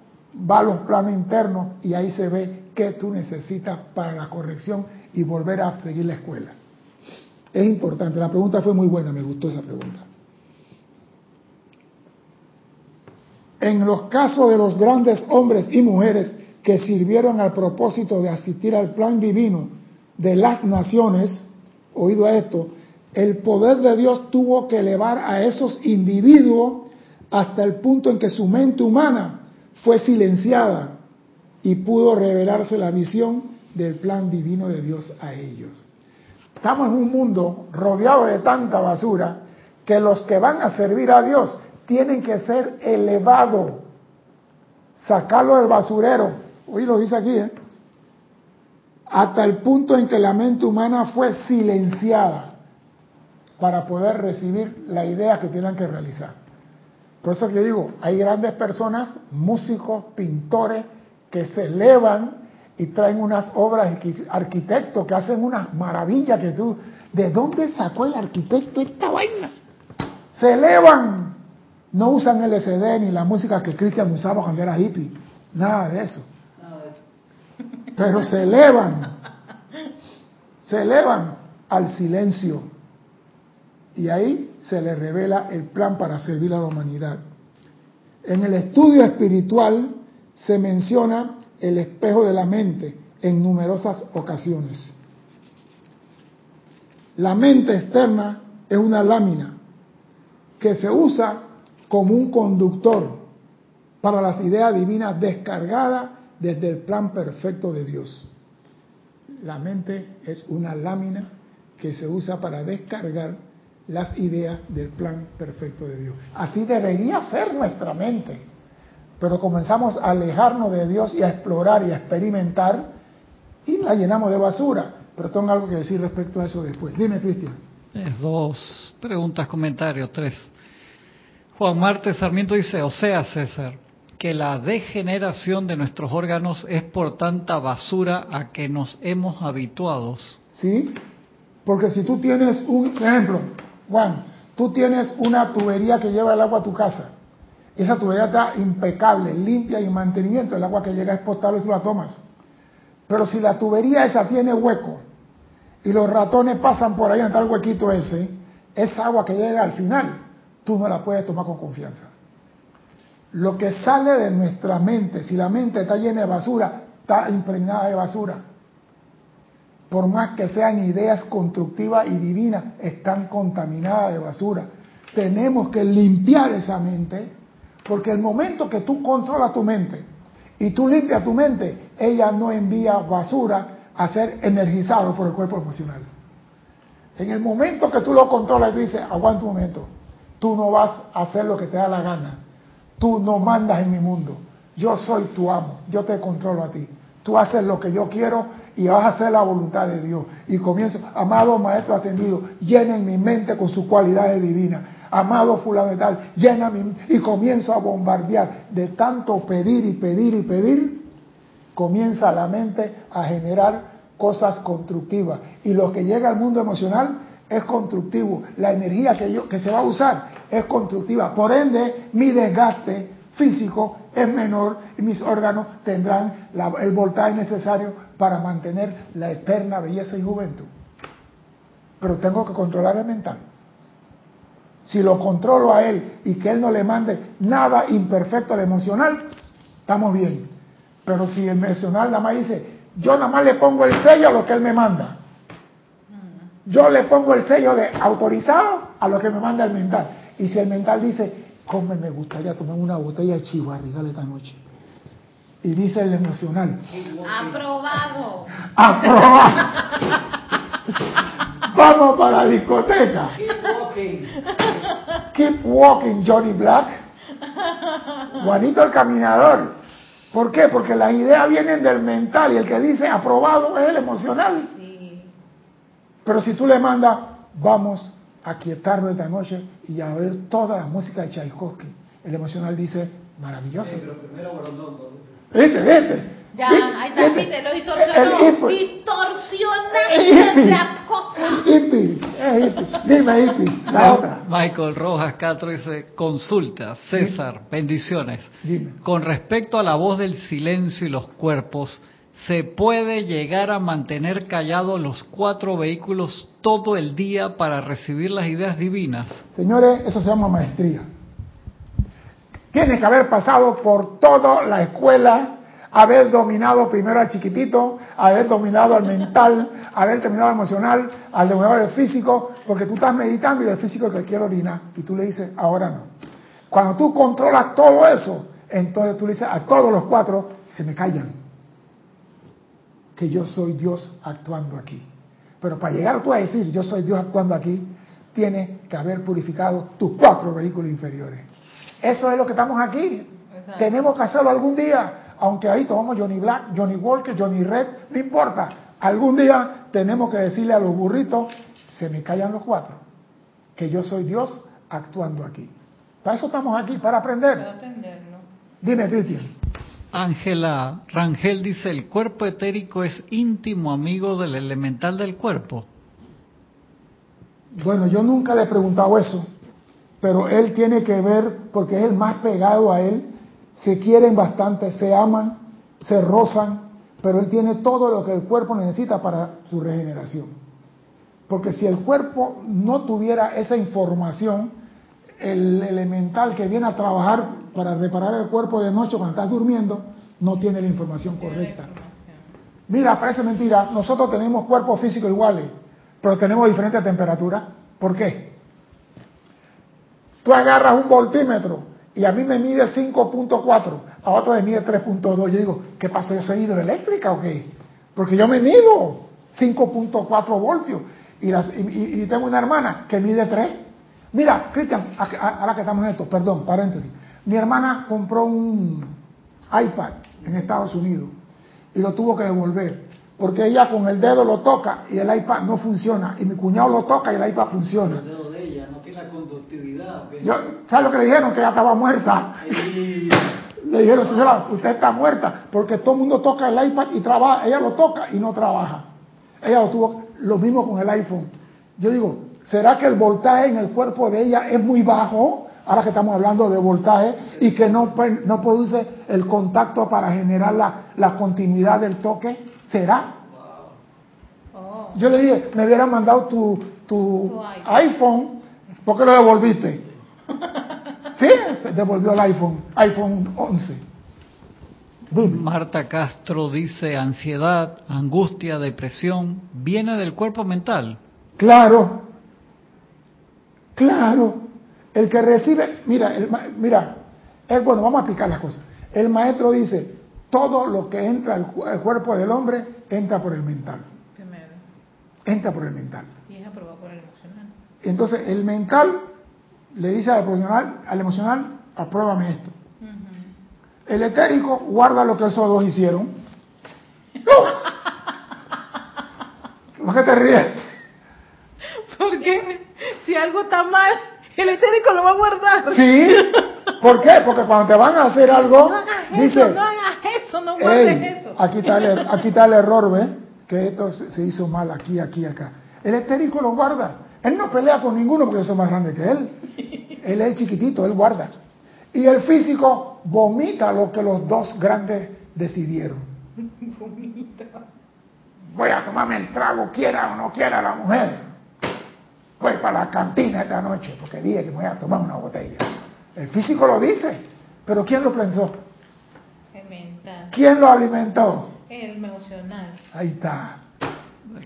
va a los planos internos y ahí se ve qué tú necesitas para la corrección y volver a seguir la escuela. Es importante, la pregunta fue muy buena, me gustó esa pregunta. En los casos de los grandes hombres y mujeres que sirvieron al propósito de asistir al plan divino de las naciones, oído a esto, el poder de Dios tuvo que elevar a esos individuos hasta el punto en que su mente humana fue silenciada y pudo revelarse la visión del plan divino de Dios a ellos. Estamos en un mundo rodeado de tanta basura que los que van a servir a Dios tienen que ser elevados, sacarlo del basurero. Hoy lo dice aquí, ¿eh? hasta el punto en que la mente humana fue silenciada para poder recibir la idea que tienen que realizar. Por eso que yo digo, hay grandes personas, músicos, pintores, que se elevan y traen unas obras, arquitectos que hacen unas maravillas que tú, ¿de dónde sacó el arquitecto esta vaina? Se elevan, no usan LCD ni la música que Cristian usaba cuando era hippie, nada de eso. Pero se elevan, se elevan al silencio y ahí se le revela el plan para servir a la humanidad. En el estudio espiritual se menciona el espejo de la mente en numerosas ocasiones. La mente externa es una lámina que se usa como un conductor para las ideas divinas descargadas desde el plan perfecto de Dios. La mente es una lámina que se usa para descargar las ideas del plan perfecto de Dios. Así debería ser nuestra mente. Pero comenzamos a alejarnos de Dios y a explorar y a experimentar y la llenamos de basura. Pero tengo algo que decir respecto a eso después. Dime, Cristian. dos preguntas, comentarios, tres. Juan Marte Sarmiento dice, o sea, César, que la degeneración de nuestros órganos es por tanta basura a que nos hemos habituado. Sí, porque si tú tienes un ejemplo, Juan, tú tienes una tubería que lleva el agua a tu casa. Esa tubería está impecable, limpia y en mantenimiento. El agua que llega es potable y tú la tomas. Pero si la tubería esa tiene hueco y los ratones pasan por ahí en tal huequito ese, esa agua que llega al final, tú no la puedes tomar con confianza. Lo que sale de nuestra mente, si la mente está llena de basura, está impregnada de basura por más que sean ideas constructivas y divinas, están contaminadas de basura. Tenemos que limpiar esa mente, porque el momento que tú controlas tu mente y tú limpias tu mente, ella no envía basura a ser energizado por el cuerpo emocional. En el momento que tú lo controlas y dices, aguanta un momento, tú no vas a hacer lo que te da la gana, tú no mandas en mi mundo, yo soy tu amo, yo te controlo a ti, tú haces lo que yo quiero y vas a hacer la voluntad de Dios. Y comienzo, amado Maestro Ascendido, llenen mi mente con sus cualidades divinas. Amado fulano de tal, llena mi... Y comienzo a bombardear. De tanto pedir y pedir y pedir, comienza la mente a generar cosas constructivas. Y lo que llega al mundo emocional es constructivo. La energía que, yo, que se va a usar es constructiva. Por ende, mi desgaste físico es menor y mis órganos tendrán el voltaje necesario para mantener la eterna belleza y juventud. Pero tengo que controlar el mental. Si lo controlo a él y que él no le mande nada imperfecto al emocional, estamos bien. Pero si el emocional nada más dice, yo nada más le pongo el sello a lo que él me manda. Yo le pongo el sello de autorizado a lo que me manda el mental. Y si el mental dice, ¿Cómo me gustaría tomar una botella de chivarrigal esta noche? Y dice el emocional. Aprobado. Aprobado. Vamos para la discoteca. Keep walking. Keep walking, Johnny Black. Juanito el caminador. ¿Por qué? Porque las ideas vienen del mental y el que dice aprobado es el emocional. Sí. Pero si tú le mandas, vamos a quietarnos esta noche y a ver toda la música de Tchaikovsky, el emocional dice, maravilloso. ¿Viste, viste? Ya, ¿Viste? ahí está, ¿Viste? lo El distorsionó. hippie. Distorsionaste la cosa. Hippie, es hippie. Dime hippie, la otra. Michael Rojas Castro dice, consulta, César, bendiciones. Dime. Con respecto a la voz del silencio y los cuerpos, ¿se puede llegar a mantener callados los cuatro vehículos todo el día para recibir las ideas divinas? Señores, eso se llama maestría. Tienes que haber pasado por toda la escuela, haber dominado primero al chiquitito, haber dominado al mental, haber terminado al emocional, al dominador del físico, porque tú estás meditando y el físico te quiere orinar y tú le dices, ahora no. Cuando tú controlas todo eso, entonces tú le dices a todos los cuatro, se me callan, que yo soy Dios actuando aquí. Pero para llegar tú a decir, yo soy Dios actuando aquí, tienes que haber purificado tus cuatro vehículos inferiores. Eso es lo que estamos aquí. Exacto. Tenemos que hacerlo algún día, aunque ahí tomamos Johnny Black, Johnny Walker, Johnny Red, no importa. Algún día tenemos que decirle a los burritos, se me callan los cuatro, que yo soy Dios actuando aquí. Para eso estamos aquí, para aprender. Dime, Cristian. Ángela Rangel dice, el cuerpo etérico es íntimo amigo del elemental del cuerpo. Bueno, yo nunca le he preguntado eso, pero él tiene que ver, porque es el más pegado a él, se quieren bastante, se aman, se rozan, pero él tiene todo lo que el cuerpo necesita para su regeneración. Porque si el cuerpo no tuviera esa información, el elemental que viene a trabajar para reparar el cuerpo de noche cuando estás durmiendo, no tiene la información correcta. Mira, parece mentira, nosotros tenemos cuerpos físicos iguales, pero tenemos diferentes temperaturas. ¿Por qué? Tú agarras un voltímetro y a mí me mide 5.4, a otro me mide 3.2. Yo digo, ¿qué pasó? ¿Yo soy hidroeléctrica o qué? Porque yo me mido 5.4 voltios y, las- y- y- y tengo una hermana que mide 3. Mira, Cristian, ahora que estamos en esto, perdón, paréntesis. Mi hermana compró un iPad en Estados Unidos y lo tuvo que devolver porque ella con el dedo lo toca y el iPad no funciona y mi cuñado lo toca y el iPad funciona. dedo de ella no tiene la conductividad. Yo, ¿Sabes lo que le dijeron? Que ella estaba muerta. Le dijeron, señora, usted está muerta porque todo el mundo toca el iPad y trabaja. Ella lo toca y no trabaja. Ella lo tuvo lo mismo con el iPhone. Yo digo, ¿será que el voltaje en el cuerpo de ella es muy bajo? Ahora que estamos hablando de voltaje y que no, pe- no produce el contacto para generar la, la continuidad del toque. ¿Será? Oh. Yo le dije, me hubieran mandado tu, tu iPhone, ¿por qué lo devolviste? sí, se devolvió el iPhone, iPhone 11. Dime. Marta Castro dice, ansiedad, angustia, depresión, viene del cuerpo mental. Claro, claro. El que recibe, mira, el mira, es bueno, vamos a explicar las cosas. El maestro dice, todo lo que entra al, cu- al cuerpo del hombre entra por el mental, Primero. entra por el mental. Y es aprobado por el emocional. Entonces, el mental le dice al emocional, al emocional, apruébame esto. El etérico guarda lo que esos dos hicieron. ¿Por qué te ríes? Porque si algo está mal, el etérico lo va a guardar. Sí. ¿Por qué? Porque cuando te van a hacer algo, No hagas dice, no hagas eso, no guardes "Ey, eso. aquí está, el, er- aquí está el error, ¿ves? Que esto se hizo mal aquí, aquí, acá. El etérico lo guarda. Él no pelea con ninguno porque yo soy más grande que él. Él es el chiquitito, él guarda. Y el físico vomita lo que los dos grandes decidieron. Voy a tomarme el trago, quiera o no quiera la mujer. Voy para la cantina esta noche porque dije que me voy a tomar una botella. El físico lo dice, pero ¿quién lo pensó? El mental, ¿Quién lo alimentó? el emocional. Ahí está.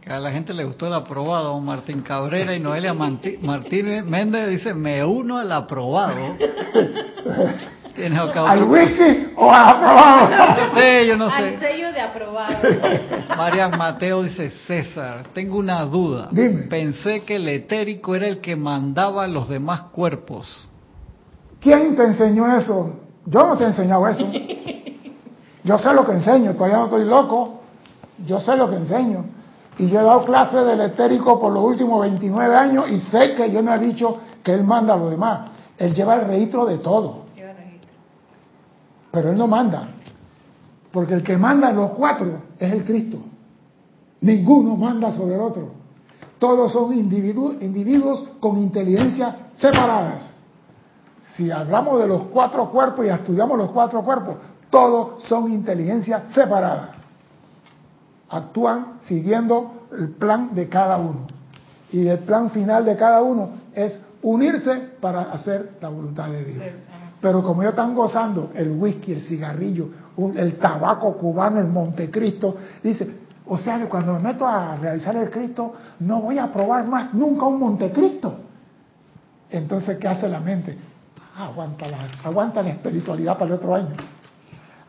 Que a la gente le gustó el aprobado. Martín Cabrera y Noelia Martínez Méndez dice, me uno al aprobado. Tienes ¿Al whisky o al aprobado? No sé, yo no Al sé. sello de aprobado. Marian Mateo dice, César, tengo una duda. Dime. Pensé que el etérico era el que mandaba a los demás cuerpos. ¿Quién te enseñó eso? Yo no te he enseñado eso. Yo sé lo que enseño, todavía no estoy loco. Yo sé lo que enseño. Y yo he dado clases del etérico por los últimos 29 años y sé que yo no he dicho que él manda a lo demás. Él lleva el registro de todo. Pero él no manda. Porque el que manda los cuatro es el Cristo. Ninguno manda sobre el otro. Todos son individuos, individuos con inteligencia separadas. Si hablamos de los cuatro cuerpos y estudiamos los cuatro cuerpos, todos son inteligencias separadas. Actúan siguiendo el plan de cada uno. Y el plan final de cada uno es unirse para hacer la voluntad de Dios. Pero como ellos están gozando el whisky, el cigarrillo, el tabaco cubano, el Montecristo, dice, o sea que cuando me meto a realizar el Cristo, no voy a probar más nunca un Montecristo. Entonces, ¿qué hace la mente? Aguanta la, aguanta la espiritualidad para el otro año.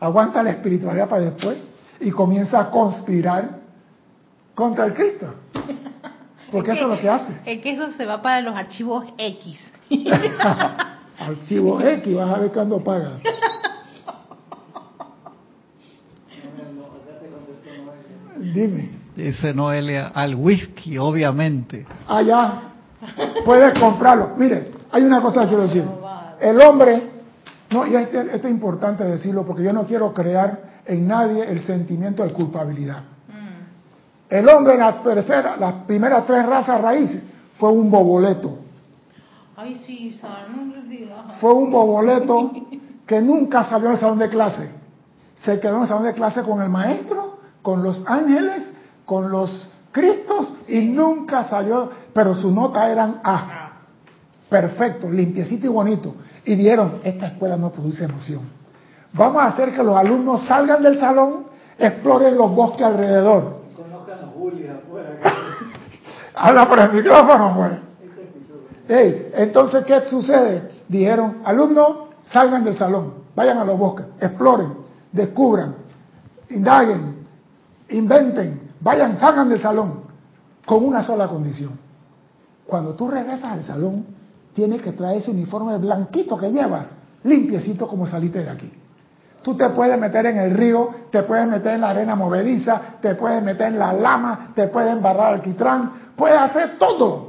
Aguanta la espiritualidad para después y comienza a conspirar contra el Cristo. Porque eso es lo que hace. Es que eso se va para los archivos X. Archivo X, vas a ver cuándo paga. Dime. Dice Noelia, al whisky, obviamente. Ah, ya. Puedes comprarlo. Mire, hay una cosa que quiero decir. El hombre, no, y esto es importante decirlo porque yo no quiero crear en nadie el sentimiento de culpabilidad. El hombre en la tercera, las primeras tres razas raíces fue un boboleto. Ay, sí, Fue un boboleto que nunca salió del salón de clase. Se quedó en el salón de clase con el maestro, con los ángeles, con los cristos y nunca salió, pero su nota eran A. Perfecto, limpiecito y bonito. Y vieron, esta escuela no produce emoción. Vamos a hacer que los alumnos salgan del salón, exploren los bosques alrededor. Conozcan los bullies afuera. Habla por el micrófono, pues. Hey, entonces, ¿qué sucede? Dijeron, alumnos, salgan del salón, vayan a los bosques, exploren, descubran, indaguen, inventen, vayan, salgan del salón, con una sola condición. Cuando tú regresas al salón, tienes que traer ese uniforme blanquito que llevas, limpiecito como saliste de aquí. Tú te puedes meter en el río, te puedes meter en la arena movediza, te puedes meter en la lama, te puedes embarrar alquitrán, puedes hacer todo.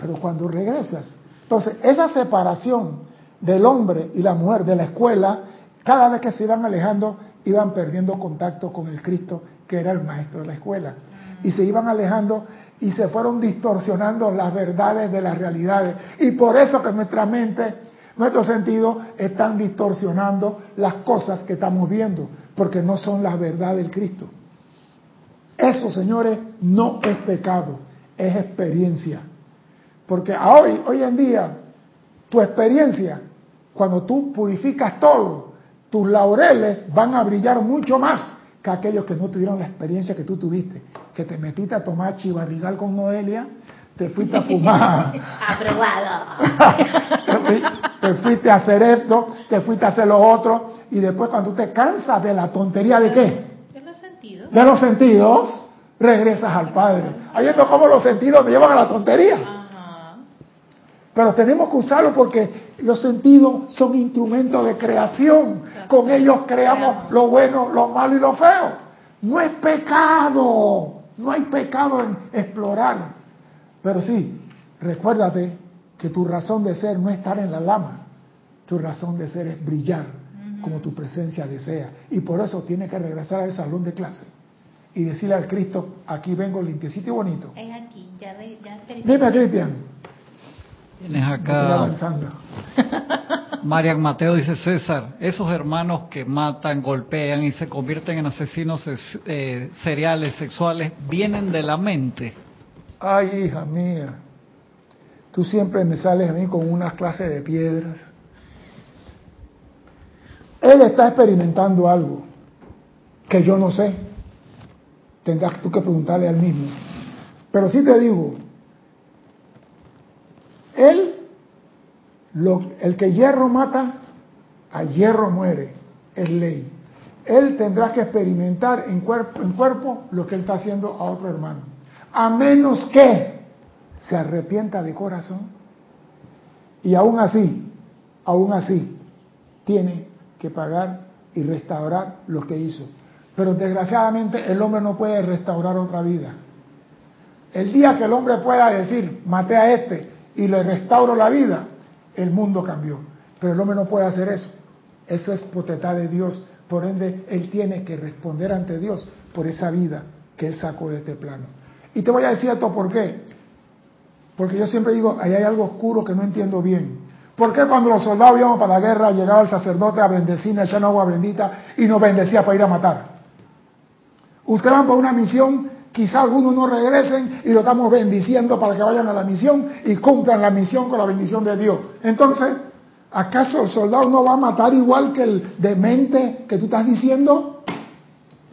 Pero cuando regresas, entonces esa separación del hombre y la mujer de la escuela, cada vez que se iban alejando, iban perdiendo contacto con el Cristo, que era el maestro de la escuela. Y se iban alejando y se fueron distorsionando las verdades de las realidades. Y por eso que nuestra mente, nuestros sentidos están distorsionando las cosas que estamos viendo, porque no son las verdades del Cristo. Eso, señores, no es pecado, es experiencia. Porque hoy, hoy en día, tu experiencia, cuando tú purificas todo, tus laureles van a brillar mucho más que aquellos que no tuvieron la experiencia que tú tuviste, que te metiste a tomar chivarrigal con Noelia, te fuiste a fumar. Aprobado. te fuiste a hacer esto, te fuiste a hacer lo otro, y después cuando tú te cansas de la tontería de qué? De los sentidos. De los sentidos, regresas al Padre. Ahí es como los sentidos me llevan a la tontería. Pero tenemos que usarlo porque los sentidos son instrumentos de creación. Con ellos creamos lo bueno, lo malo y lo feo. No es pecado. No hay pecado en explorar. Pero sí, recuérdate que tu razón de ser no es estar en la lama. Tu razón de ser es brillar como tu presencia desea. Y por eso tienes que regresar al salón de clase y decirle al Cristo, aquí vengo limpiecito y bonito. Es aquí, ya Dime, Cristian. Tienes Estoy acá, avanzando. Marian Mateo dice César, esos hermanos que matan, golpean y se convierten en asesinos eh, seriales, sexuales, vienen de la mente. Ay, hija mía, tú siempre me sales a mí con unas clases de piedras. Él está experimentando algo que yo no sé. Tendrás tú que preguntarle al mismo. Pero sí te digo, él, el que hierro mata, a hierro muere, es ley. Él tendrá que experimentar en cuerpo, en cuerpo lo que él está haciendo a otro hermano. A menos que se arrepienta de corazón y aún así, aún así, tiene que pagar y restaurar lo que hizo. Pero desgraciadamente el hombre no puede restaurar otra vida. El día que el hombre pueda decir, maté a este y le restauro la vida, el mundo cambió. Pero el hombre no puede hacer eso. Eso es potestad de Dios. Por ende, él tiene que responder ante Dios por esa vida que él sacó de este plano. Y te voy a decir esto por qué. Porque yo siempre digo, ahí hay algo oscuro que no entiendo bien. ¿Por qué cuando los soldados íbamos para la guerra llegaba el sacerdote a bendecirnos, echando agua bendita y nos bendecía para ir a matar? Ustedes van por una misión, quizá algunos no regresen y lo estamos bendiciendo para que vayan a la misión y cumplan la misión con la bendición de Dios. Entonces, ¿acaso el soldado no va a matar igual que el demente que tú estás diciendo?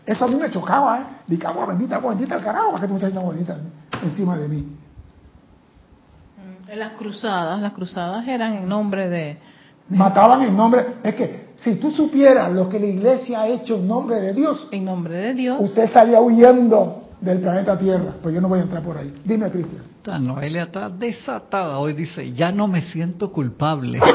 Eso a mí me chocaba, ¿eh? Dice, agua bendita, agua bendita, el carajo, ¿para qué tú me estás agua bendita encima de mí? En las cruzadas, las cruzadas eran en nombre de... Mataban en nombre... Es que si tú supieras lo que la iglesia ha hecho en nombre de Dios, En nombre de Dios. usted salía huyendo del planeta Tierra. Pues yo no voy a entrar por ahí. Dime, Cristian. Esta Noelia está desatada. Hoy dice, ya no me siento culpable.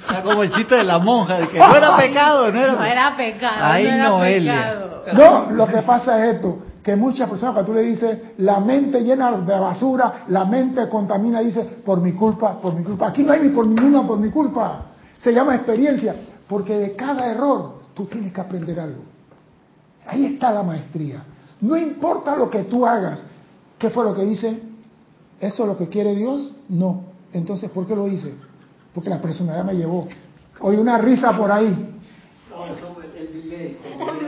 Está como el chiste de la monja, de que no era pecado, no era, No era pecado. Ay, no era Noelia. pecado. No, lo que pasa es esto, que muchas personas cuando tú le dices, la mente llena de basura, la mente contamina, dice, por mi culpa, por mi culpa. Aquí no hay ni por ninguna, por mi culpa. Se llama experiencia, porque de cada error tú tienes que aprender algo. Ahí está la maestría. No importa lo que tú hagas. ¿Qué fue lo que hice? ¿Eso es lo que quiere Dios? No. Entonces, ¿por qué lo hice? Porque la personalidad me llevó. Oye, una risa por ahí. No, eso es el delay.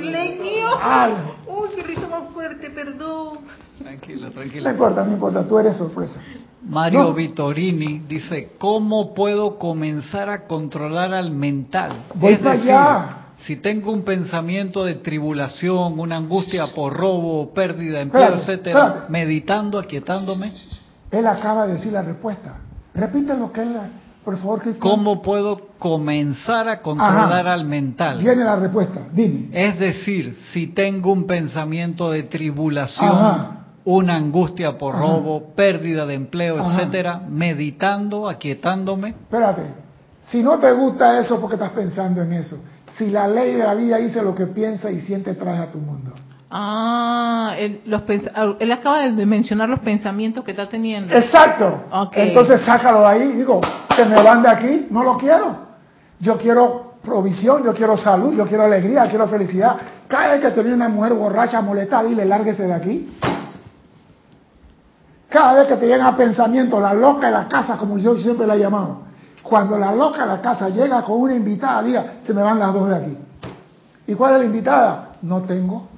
Ley mío. Ay, Uy, qué risa más fuerte, perdón. Tranquila, no tranquila. importa, no importa, tú eres sorpresa. Mario No. Vitorini dice, ¿cómo puedo comenzar a controlar al mental? Voy es para decir, allá. Si tengo un pensamiento de tribulación, una angustia por robo, pérdida de empleo, Espérate, etcétera, espérate. meditando, aquietándome, Él acaba de decir la respuesta. Repite lo que él, por favor, Cristian. ¿cómo puedo comenzar a controlar Ajá. al mental? Viene la respuesta, dime. Es decir, si tengo un pensamiento de tribulación, Ajá. una angustia por Ajá. robo, pérdida de empleo, etcétera, meditando, aquietándome, Espérate, si no te gusta eso, ¿por qué estás pensando en eso? Si la ley de la vida dice lo que piensa y siente, trae a tu mundo. Ah, él, los ah, él acaba de mencionar los pensamientos que está teniendo. Exacto. Ok. Entonces sácalo de ahí. Digo, se me van de aquí, no lo quiero. Yo quiero provisión, yo quiero salud, yo quiero alegría, quiero felicidad. Cada vez que te viene una mujer borracha, molestada, dile, lárguese de aquí. Cada vez que te llega pensamiento, la loca de la casa, como yo siempre la he llamado, cuando la loca de la casa llega con una invitada, diga, se me van las dos de aquí. ¿Y cuál es la invitada? No tengo,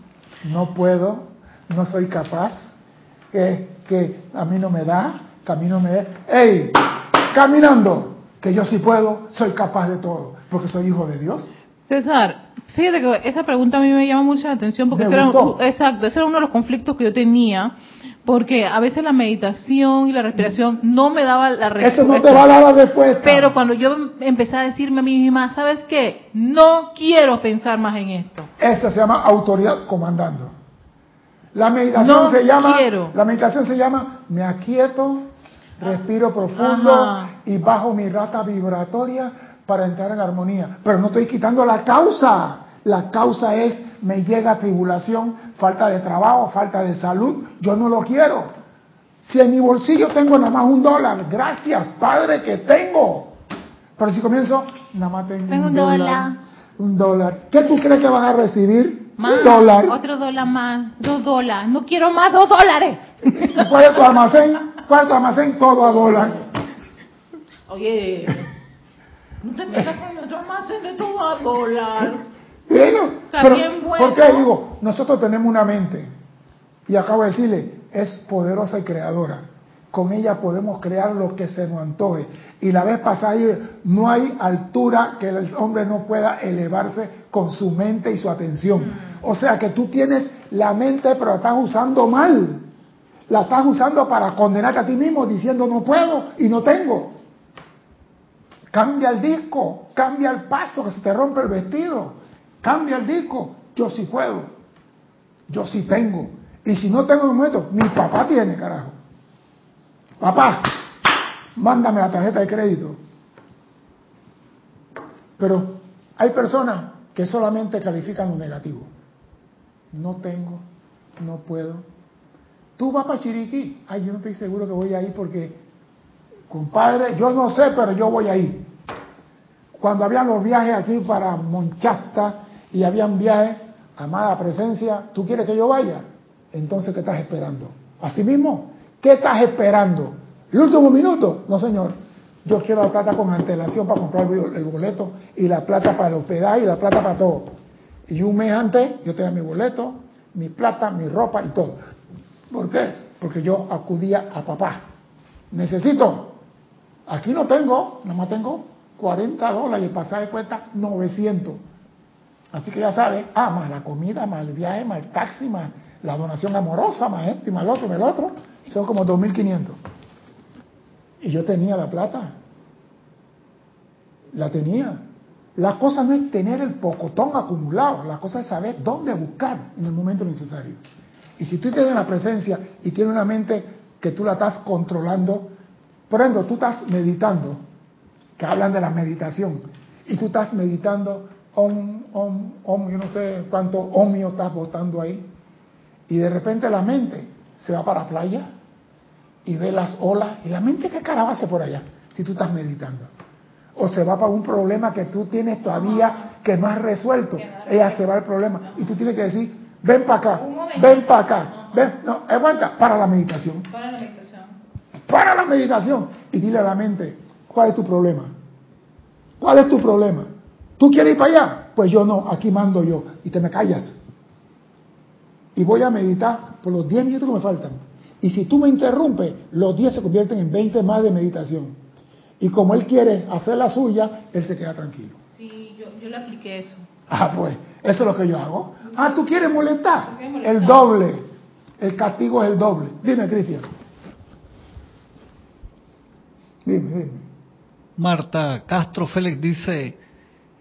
no puedo, no soy capaz, que, que a mí no me da, que a mí no me da. ¡Ey! Caminando, que yo sí puedo, soy capaz de todo, porque soy hijo de Dios. César, fíjate que esa pregunta a mí me llama mucho la atención porque ese era, exacto, ese era uno de los conflictos que yo tenía, porque a veces la meditación y la respiración no me daba la respuesta. Eso no te va a dar la respuesta. Pero cuando yo empecé a decirme a mí misma, ¿sabes qué? No quiero pensar más en esto. Eso se llama autoridad comandando. La meditación No se llama, quiero. la meditación se llama, me aquieto, respiro profundo Ajá. y bajo mi rata vibratoria para entrar en armonía. Pero no estoy quitando la causa. La causa es, me llega tribulación, falta de trabajo, falta de salud. Yo no lo quiero. Si en mi bolsillo tengo nada más un dólar, gracias, Padre, que tengo. Pero si comienzo, nada más tengo, Tengo un dólar. dólar. Un dólar. ¿Qué tú crees que vas a recibir? Más, un dólar. otro dólar más, dos dólares. No quiero más dos dólares. ¿Y cuál es tu almacén? ¿Cuál es tu almacén? Todo a dólar. Oye, no te metas con nuestro almacén de todo a dólar. Bueno, pero. ¿Por qué digo? Nosotros tenemos una mente. Y acabo de decirle, es poderosa y creadora. Con ella podemos crear lo que se nos antoje. Y la vez pasada no hay altura que el hombre no pueda elevarse con su mente y su atención. Mm. O sea que tú tienes la mente, pero la estás usando mal. La estás usando para condenarte a ti mismo diciendo no puedo y no tengo. Cambia el disco, cambia el paso, que se te rompe el vestido. Cambia el disco, yo sí puedo. Yo sí tengo. Y si no tengo en un momento, mi papá tiene, carajo. Papá, mándame la tarjeta de crédito. Pero Hay personas que solamente califican lo negativo. No tengo, no puedo. Tú vas para Chiriquí. Ay, yo no estoy seguro que voy a ir porque, compadre, yo no sé, pero yo voy a ir. Cuando habían los viajes aquí para Monchasta y habían viajes, amada presencia, ¿tú quieres que yo vaya? Entonces, ¿qué estás esperando? Así mismo, ¿qué estás esperando? ¿El último minuto? No, señor. Yo quiero la plata con antelación para comprar el boleto y la plata para el hospedaje y la plata para todo. Y un mes antes yo tenía mi boleto, mi plata, mi ropa y todo. ¿Por qué? Porque yo acudía a papá. Necesito. Aquí no tengo, nada más tengo 40 dólares y el pasaje cuesta 900. Así que ya sabes, ah, más la comida, más el viaje, más el taxi, más la donación amorosa, más este, más el otro, más el otro, son como 2.500. Y yo tenía la plata. La tenía. La cosa no es tener el pocotón acumulado, la cosa es saber dónde buscar en el momento necesario. Y si tú tienes la presencia y tienes una mente que tú la estás controlando, por ejemplo, tú estás meditando, que hablan de la meditación, y tú estás meditando, om, om, om, yo no sé cuánto omio estás botando ahí, y de repente la mente se va para la playa y ve las olas, y la mente qué carajo hace por allá, si tú estás meditando o se va para un problema que tú tienes todavía que no has resuelto. Ella se va al problema. Y tú tienes que decir, ven para acá, ven para acá, ven, no, aguanta, para la meditación. Para la meditación. Para la meditación. Y dile a la mente, ¿cuál es tu problema? ¿Cuál es tu problema? ¿Tú quieres ir para allá? Pues yo no, aquí mando yo. Y te me callas. Y voy a meditar por los 10 minutos que me faltan. Y si tú me interrumpes, los 10 se convierten en 20 más de meditación. Y como él quiere hacer la suya, él se queda tranquilo. Sí, yo, yo le apliqué eso. Ah, pues, eso es lo que yo hago. Ah, ¿tú quieres molestar? El doble. El castigo es el doble. Dime, Cristian. Dime, dime. Marta Castro Félix dice,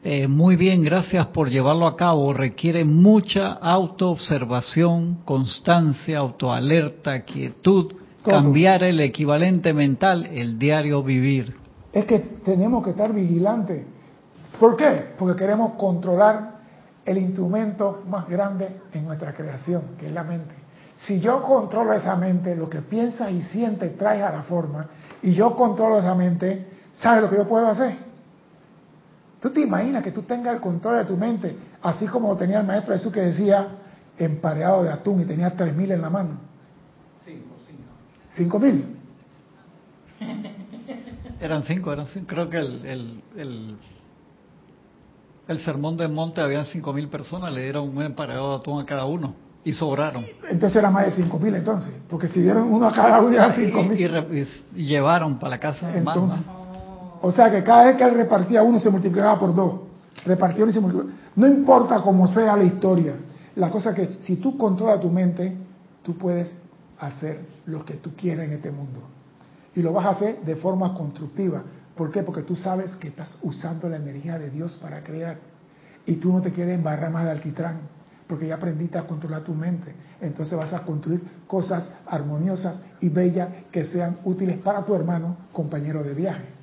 eh, muy bien, gracias por llevarlo a cabo. Requiere mucha autoobservación, constancia, autoalerta, quietud, cambiar el equivalente mental, el diario vivir. Es que tenemos que estar vigilantes. ¿Por qué? Porque queremos controlar el instrumento más grande en nuestra creación, que es la mente. Si yo controlo esa mente, lo que piensa y siente trae a la forma, y yo controlo esa mente, ¿sabes lo que yo puedo hacer? Tú te imaginas que tú tengas el control de tu mente, así como tenía el maestro Jesús que decía empareado de atún y tenía tres mil en la mano. Cinco, cinco. ¿Cinco mil? Eran cinco, eran cinco. Creo que el, el, el, el sermón de monte había cinco mil personas, le dieron un empareado de atún a cada uno y sobraron. Entonces era más de cinco mil entonces, porque si dieron uno a cada uno eran cinco mil. Y, y, y, llevaron para la casa entonces, más. O sea que cada vez que él repartía uno se multiplicaba por dos. Repartió y se multiplicaba. No importa cómo sea la historia. La cosa es que si tú controlas tu mente, tú puedes hacer lo que tú quieras en este mundo. Y lo vas a hacer de forma constructiva. ¿Por qué? Porque tú sabes que estás usando la energía de Dios para crear. Y tú no te quieres embarrar más de alquitrán, porque ya aprendiste a controlar tu mente. Entonces vas a construir cosas armoniosas y bellas que sean útiles para tu hermano, compañero de viaje.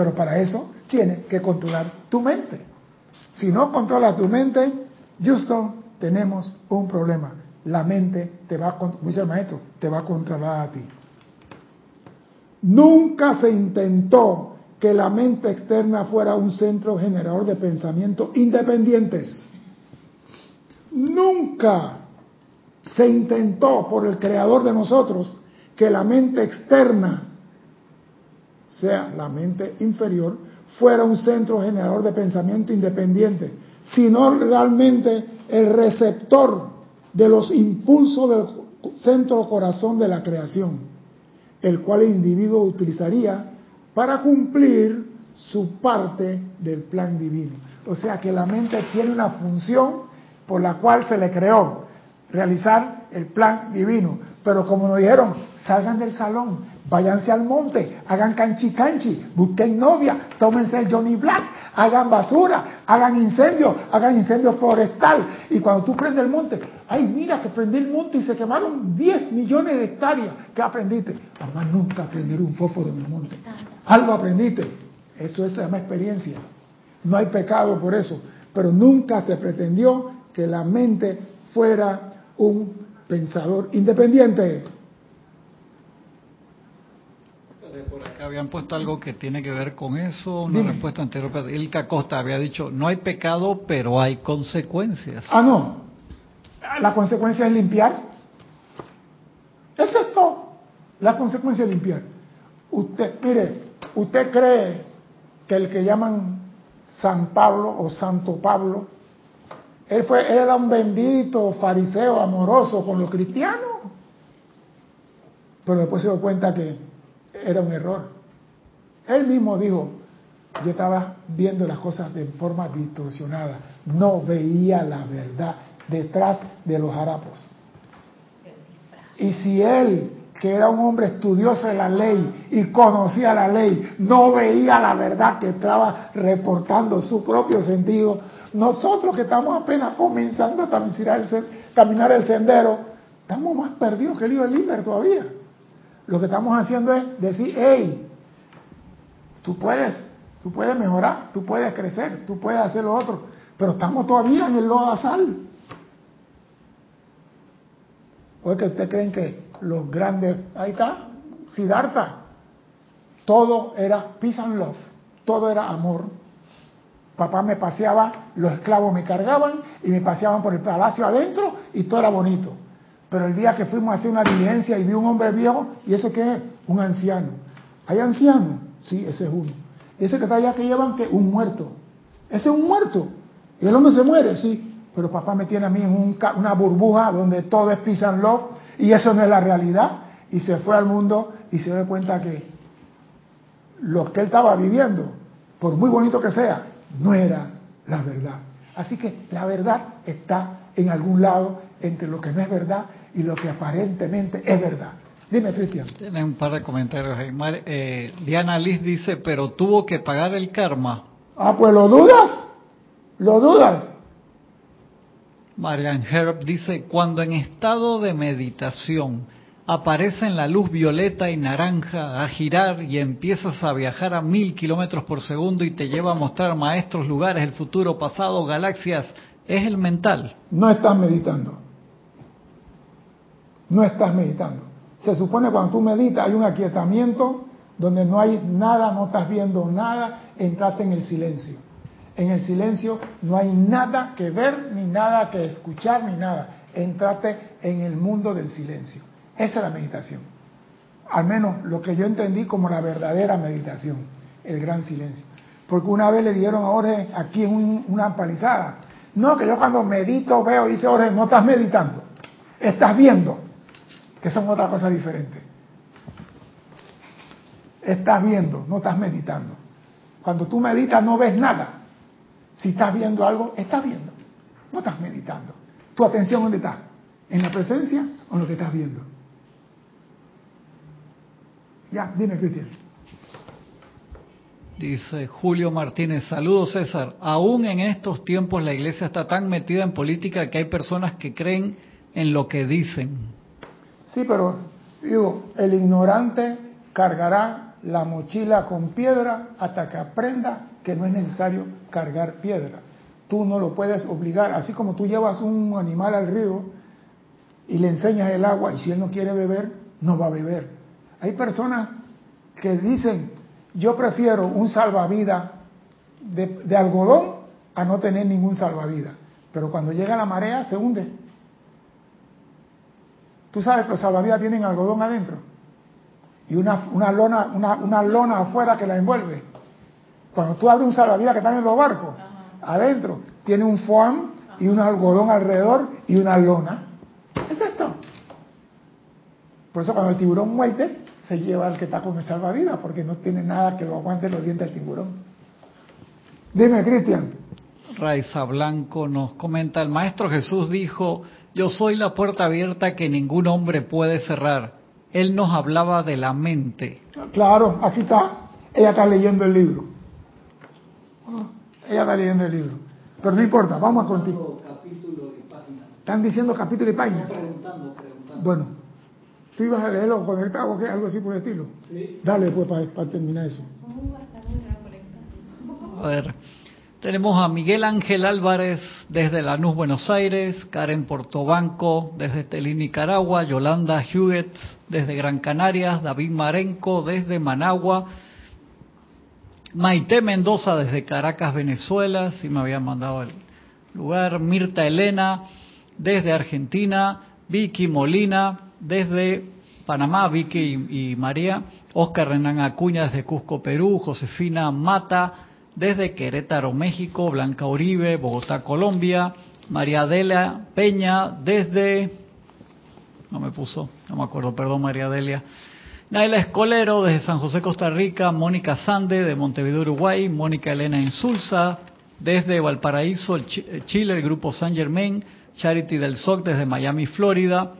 Pero para eso tienes que controlar tu mente. Si no controlas tu mente, Houston, tenemos un problema. La mente te va, como dice el maestro, te va a controlar a ti. Nunca se intentó que la mente externa fuera un centro generador de pensamientos independientes. Nunca se intentó por el creador de nosotros que la mente externa sea la mente inferior, fuera un centro generador de pensamiento independiente, sino realmente el receptor de los impulsos del centro corazón de la creación, el cual el individuo utilizaría para cumplir su parte del plan divino. O sea que la mente tiene una función por la cual se le creó, realizar el plan divino. Pero como nos dijeron, salgan del salón, váyanse al monte, hagan canchi canchi, busquen novia, tómense el Johnny Black, hagan basura, hagan incendio, hagan incendio forestal. Y cuando tú prendes el monte, ay, mira que prendí el monte y se quemaron 10 millones de hectáreas. ¿Qué aprendiste? Mamá nunca aprender un fósforo en el monte. Algo aprendiste. Eso se llama experiencia. no hay pecado por eso, pero nunca se pretendió que la mente fuera un pensador independiente. Por acá habían puesto algo que tiene que ver con eso, una respuesta anterior. Ilka Costa había dicho, no hay pecado, pero hay consecuencias. Ah, no. La consecuencia es limpiar. Eso es todo. La consecuencia es limpiar. Usted, mire, usted cree que el que llaman San Pablo o Santo Pablo, él, fue, él era un bendito fariseo amoroso con los cristianos. Pero después se dio cuenta que era un error. Él mismo dijo, yo estaba viendo las cosas de forma distorsionada, no veía la verdad detrás de los harapos. Y si él, que era un hombre estudioso de la ley y conocía la ley, no veía la verdad que estaba reportando su propio sentido, nosotros que estamos apenas comenzando a caminar el, sendero, estamos más perdidos que el hijo de Liber todavía. Lo que estamos haciendo es decir, hey, tú puedes, tú puedes mejorar, tú puedes crecer, tú puedes hacer lo otro, pero estamos todavía en el lodazal. ¿O es que ustedes creen que los grandes, ahí está, Siddhartha, todo era peace and love, todo era amor, Papá me paseaba, los esclavos me cargaban y me paseaban por el palacio adentro y todo era bonito. Pero el día que fuimos a hacer una diligencia y vi un hombre viejo, ¿y ese qué es? Un anciano. ¿Hay anciano? Sí, ese es uno. ¿Y ese que está allá que llevan que Un muerto. Ese es un muerto. Y el hombre se muere, sí. Pero papá me tiene a mí en una burbuja donde todo es peace and love y eso no es la realidad. Y se fue al mundo y se da cuenta que lo que él estaba viviendo, por muy bonito que sea, no era la verdad. Así que la verdad está en algún lado entre lo que no es verdad y lo que aparentemente es verdad. Dime, Cristian. Tiene un par de comentarios ahí. Eh, Diana Liz dice, pero tuvo que pagar el karma. Ah, pues lo dudas. Lo dudas. Marian Herb dice, cuando en estado de meditación aparecen la luz violeta y naranja a girar y empiezas a viajar a mil kilómetros por segundo y te lleva a mostrar maestros, lugares, el futuro, pasado, galaxias, es el mental. No estás meditando. No estás meditando. Se supone cuando tú meditas hay un aquietamiento donde no hay nada, no estás viendo nada, entraste en el silencio. En el silencio no hay nada que ver, ni nada que escuchar, ni nada. Entrate en el mundo del silencio. Esa es la meditación. Al menos lo que yo entendí como la verdadera meditación, el gran silencio. Porque una vez le dieron a Jorge aquí en una palizada. No, que yo cuando medito veo, dice Jorge, no estás meditando, estás viendo, que son otra cosa diferente. Estás viendo, no estás meditando. Cuando tú meditas no ves nada. Si estás viendo algo, estás viendo, no estás meditando. ¿Tu atención dónde está? ¿En la presencia o en lo que estás viendo? Ya, dime, Cristian. Dice Julio Martínez, saludos César. Aún en estos tiempos la iglesia está tan metida en política que hay personas que creen en lo que dicen. Sí, pero digo, el ignorante cargará la mochila con piedra hasta que aprenda que no es necesario cargar piedra. Tú no lo puedes obligar, así como tú llevas un animal al río y le enseñas el agua y si él no quiere beber, no va a beber. Hay personas que dicen, yo prefiero un salvavidas de, algodón a no tener ningún salvavidas. Pero cuando llega la marea se hunde. Tú sabes que los salvavidas tienen algodón adentro y una, una, lona, una, lona afuera que la envuelve. Cuando tú abres un salvavidas que está en los barcos, adentro tiene un foam y un algodón alrededor y una lona. Es esto. Por eso cuando el tiburón muerde, se lleva al que está con el salvavidas, porque no tiene nada que lo aguante los dientes del tiburón. Dime, Cristian. Raiza Blanco nos comenta, el Maestro Jesús dijo, yo soy la puerta abierta que ningún hombre puede cerrar. Él nos hablaba de la mente. Claro, aquí está. Ella está leyendo el libro. Ella está leyendo el libro. Pero no importa, vamos a continuar. Están diciendo capítulo y página. Bueno, ¿Tú ibas a leerlo conectado o qué? Algo así por el estilo. Dale, pues, para, terminar eso. A ver, Tenemos a Miguel Ángel Álvarez desde Lanús, Buenos Aires, Karen Portobanco desde Telín, Nicaragua, Yolanda Hewitt desde Gran Canarias, David Marenco desde Managua, Maite Mendoza desde Caracas, Venezuela, si me habían mandado el lugar, Mirta Elena desde Argentina, Vicky Molina desde Panamá, Vicky y, y María, Oscar Renan Acuña desde Cusco, Perú, Josefina Mata desde Querétaro, México, Blanca Uribe, Bogotá, Colombia, María Delia Peña desde, no me puso, no me acuerdo, perdón María Delia, Naila Escolero desde San José, Costa Rica, Mónica Sande de Montevideo, Uruguay, Mónica Elena Insulza desde Valparaíso, Chile, el grupo San Germain, Charity del SOC desde Miami, Florida,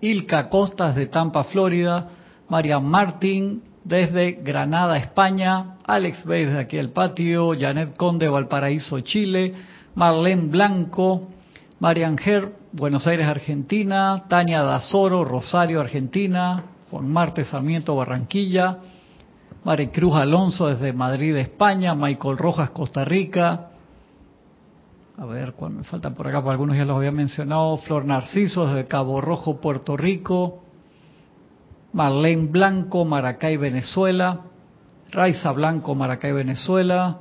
Ilka Costas de Tampa, Florida, María Martín desde Granada, España, Alex Bay desde aquí el patio, Janet Conde, Valparaíso, Chile, Marlene Blanco, Marian Ger, Buenos Aires, Argentina, Tania Dazoro, Rosario, Argentina, Juan Marte Sarmiento, Barranquilla, Maricruz Alonso desde Madrid, España, Michael Rojas, Costa Rica, a ver, ¿cuál me faltan por acá? Porque algunos ya los había mencionado. Flor Narciso desde Cabo Rojo, Puerto Rico. Marlene Blanco, Maracay, Venezuela. Raiza Blanco, Maracay, Venezuela.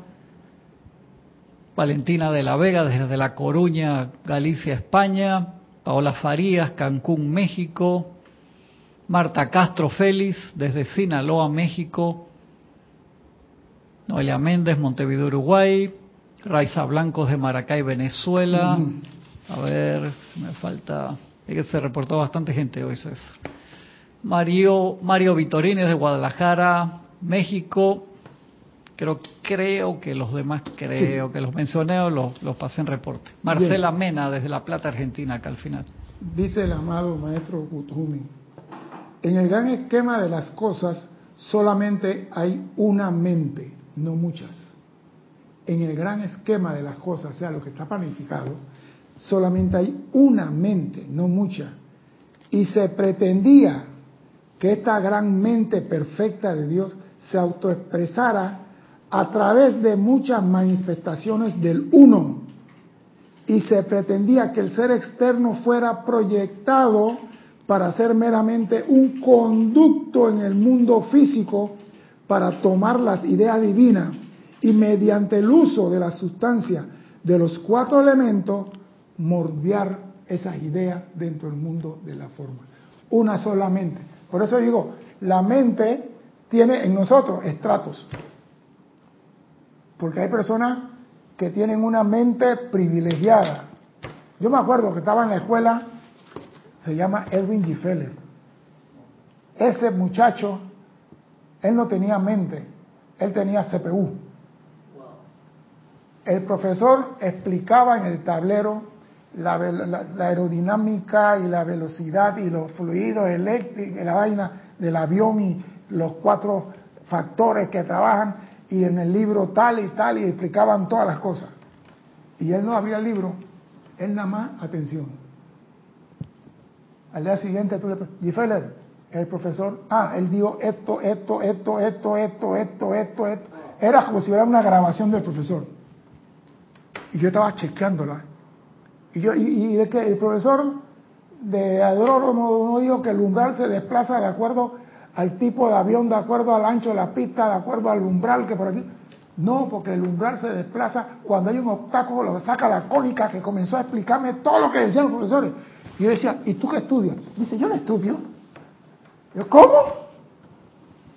Valentina de la Vega desde La Coruña, Galicia, España. Paola Farías, Cancún, México. Marta Castro Félix desde Sinaloa, México. Noelia Méndez, Montevideo, Uruguay. Raiza Blancos de Maracay, Venezuela. A ver, si me falta. Es que se reportó bastante gente hoy, César. Mario, Mario Vitorini de Guadalajara, México. Creo, creo que los demás, creo que los mencioné o los, los pasé en reporte. Marcela Mena desde La Plata, Argentina, acá al final. Dice el amado maestro Kuthumi, en el gran esquema de las cosas solamente hay una mente, no muchas. En el gran esquema de las cosas, o sea, lo que está planificado, solamente hay una mente, no mucha. Y se pretendía que esta gran mente perfecta de Dios se autoexpresara a través de muchas manifestaciones del uno. Y se pretendía que el ser externo fuera proyectado para ser meramente un conducto en el mundo físico para tomar las ideas divinas y mediante el uso de la sustancia de los cuatro elementos mordear esas ideas dentro del mundo de la forma. Una sola mente. Por eso digo, la mente tiene en nosotros estratos. Porque hay personas que tienen una mente privilegiada. Yo me acuerdo que estaba en la escuela, se llama Edwin Gifeller. Ese muchacho, él no tenía mente, él tenía CPU. El profesor explicaba en el tablero la, la, la, aerodinámica y la velocidad y los fluidos eléctricos, la vaina del avión y los cuatro factores que trabajan y en el libro tal y tal y explicaban todas las cosas. Y él no abría el libro, él nada más atención. Al día siguiente tú le Gifeller, el profesor, ah, él dijo esto, esto, esto, esto, esto, esto, esto, esto. Era como si fuera una grabación del profesor. Y yo estaba chequeándola. Y, yo, y, y que el profesor de agrónomo no dijo que el umbral se desplaza de acuerdo al tipo de avión, de acuerdo al ancho de la pista, de acuerdo al umbral que por aquí. No, porque el umbral se desplaza cuando hay un obstáculo, lo saca la cónica que comenzó a explicarme todo lo que decían los profesores. Y yo decía, ¿y tú qué estudias? Dice, yo no estudio. Yo, ¿cómo?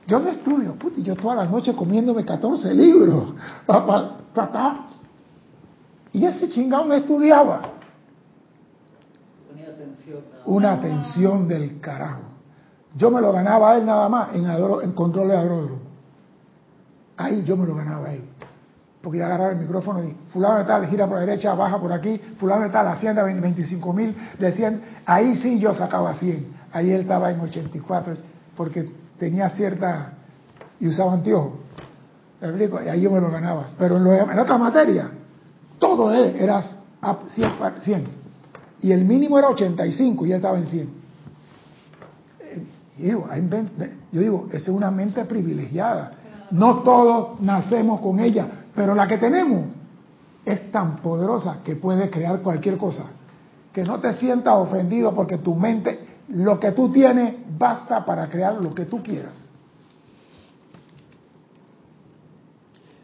Yo no estudio. Puti, yo toda la noche comiéndome 14 libros para tratar. Y ese chingado no estudiaba. Una atención del carajo. Yo me lo ganaba a él nada más en, en control de agródromo. Ahí yo me lo ganaba a él. Porque yo agarraba el micrófono y fulano de tal, gira por la derecha, baja por aquí, fulano de tal, hacienda 25 mil de 100. Ahí sí yo sacaba 100. Ahí él estaba en 84 porque tenía cierta... y usaba anteojos. ¿Me explico? Y ahí yo me lo ganaba. Pero en, lo, en otra materia, todo él era 100, 100. Y el mínimo era 85 y él estaba en 100. Y digo, yo digo, esa es una mente privilegiada. No todos nacemos con ella, pero la que tenemos, es tan poderosa que puede crear cualquier cosa. Que no te sientas ofendido porque tu mente, lo que tú tienes, basta para crear lo que tú quieras.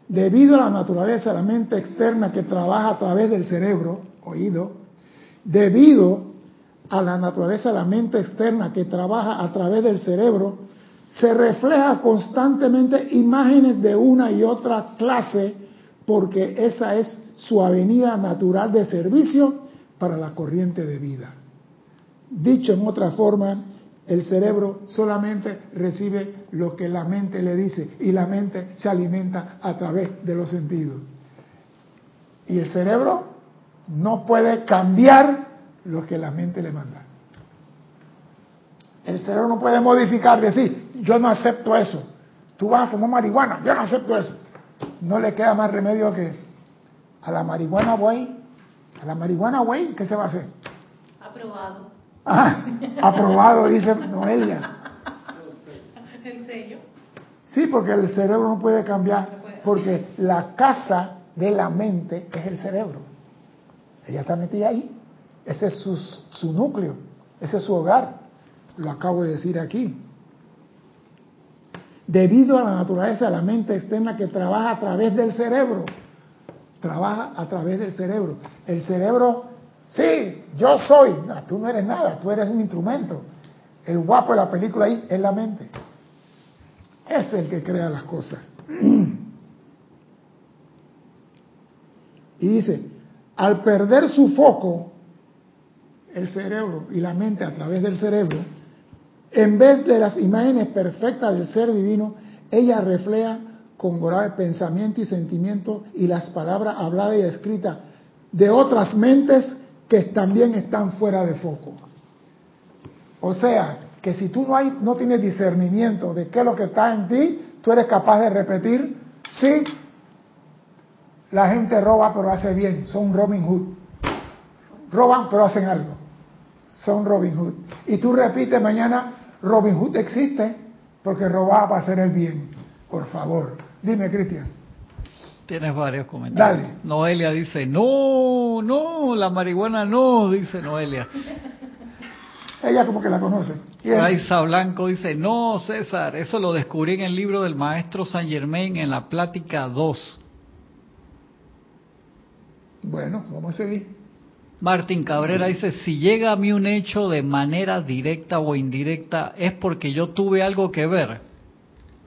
Debido a la naturaleza de la mente externa que trabaja a través del cerebro, oído, debido a la naturaleza de la mente externa que trabaja a través del cerebro, se refleja constantemente imágenes de una y otra clase porque esa es su avenida natural de servicio para la corriente de vida. Dicho en otra forma, el cerebro solamente recibe lo que la mente le dice y la mente se alimenta a través de los sentidos. Y el cerebro no puede cambiar lo que la mente le manda. El cerebro no puede modificar, decir, yo no acepto eso. Tú vas a fumar marihuana, yo no acepto eso. No le queda más remedio que a la marihuana, güey. A la marihuana, güey, ¿qué se va a hacer? Aprobado. Ah, aprobado, dice Noelia. El sello. Sí, porque el cerebro no puede cambiar, porque la casa de la mente es el cerebro. Ella está metida ahí. Ese es su, su núcleo, ese es su hogar. Lo acabo de decir aquí. Debido a la naturaleza de la mente externa que trabaja a través del cerebro. Trabaja a través del cerebro. El cerebro, sí, yo soy. No, tú no eres nada, tú eres un instrumento. El guapo de la película ahí es la mente. Es el que crea las cosas. Y dice, al perder su foco, el cerebro y la mente a través del cerebro, en vez de las imágenes perfectas del ser divino, ella refleja con grave pensamiento y sentimiento y las palabras habladas y escritas de otras mentes que también están fuera de foco. O sea, que si tú no, hay, no tienes discernimiento de qué es lo que está en ti, tú eres capaz de repetir, sí, la gente roba pero hace bien, son Robin Hood. Roban pero hacen algo, son Robin Hood. Y tú repites mañana, Robin Hood existe porque robaba para hacer el bien. Por favor, dime Cristian. Tienes varios comentarios. Dale. Noelia dice, no, no, la marihuana no, dice Noelia. Ella como que la conoce. Raiza Blanco dice, no, César, eso lo descubrí en el libro del maestro Saint Germain en la plática 2. Bueno, vamos a seguir. Martín Cabrera dice, si llega a mí un hecho de manera directa o indirecta, es porque yo tuve algo que ver.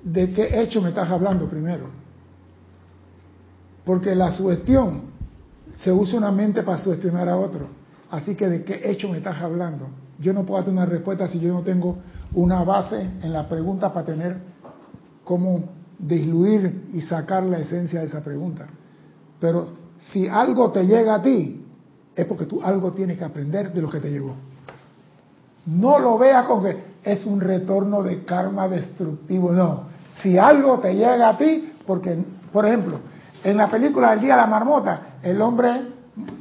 ¿De qué hecho me estás hablando primero? Porque la sugestión se usa una mente para sugestionar a otro. Así que ¿de qué hecho me estás hablando? Yo no puedo darte una respuesta si yo no tengo una base en la pregunta para tener cómo diluir y sacar la esencia de esa pregunta. Pero si algo te llega a ti, es porque tú algo tienes que aprender de lo que te llegó. No lo veas con que es un retorno de karma destructivo, no. Si algo te llega a ti, porque, por ejemplo, en la película El Día de la Marmota, el hombre,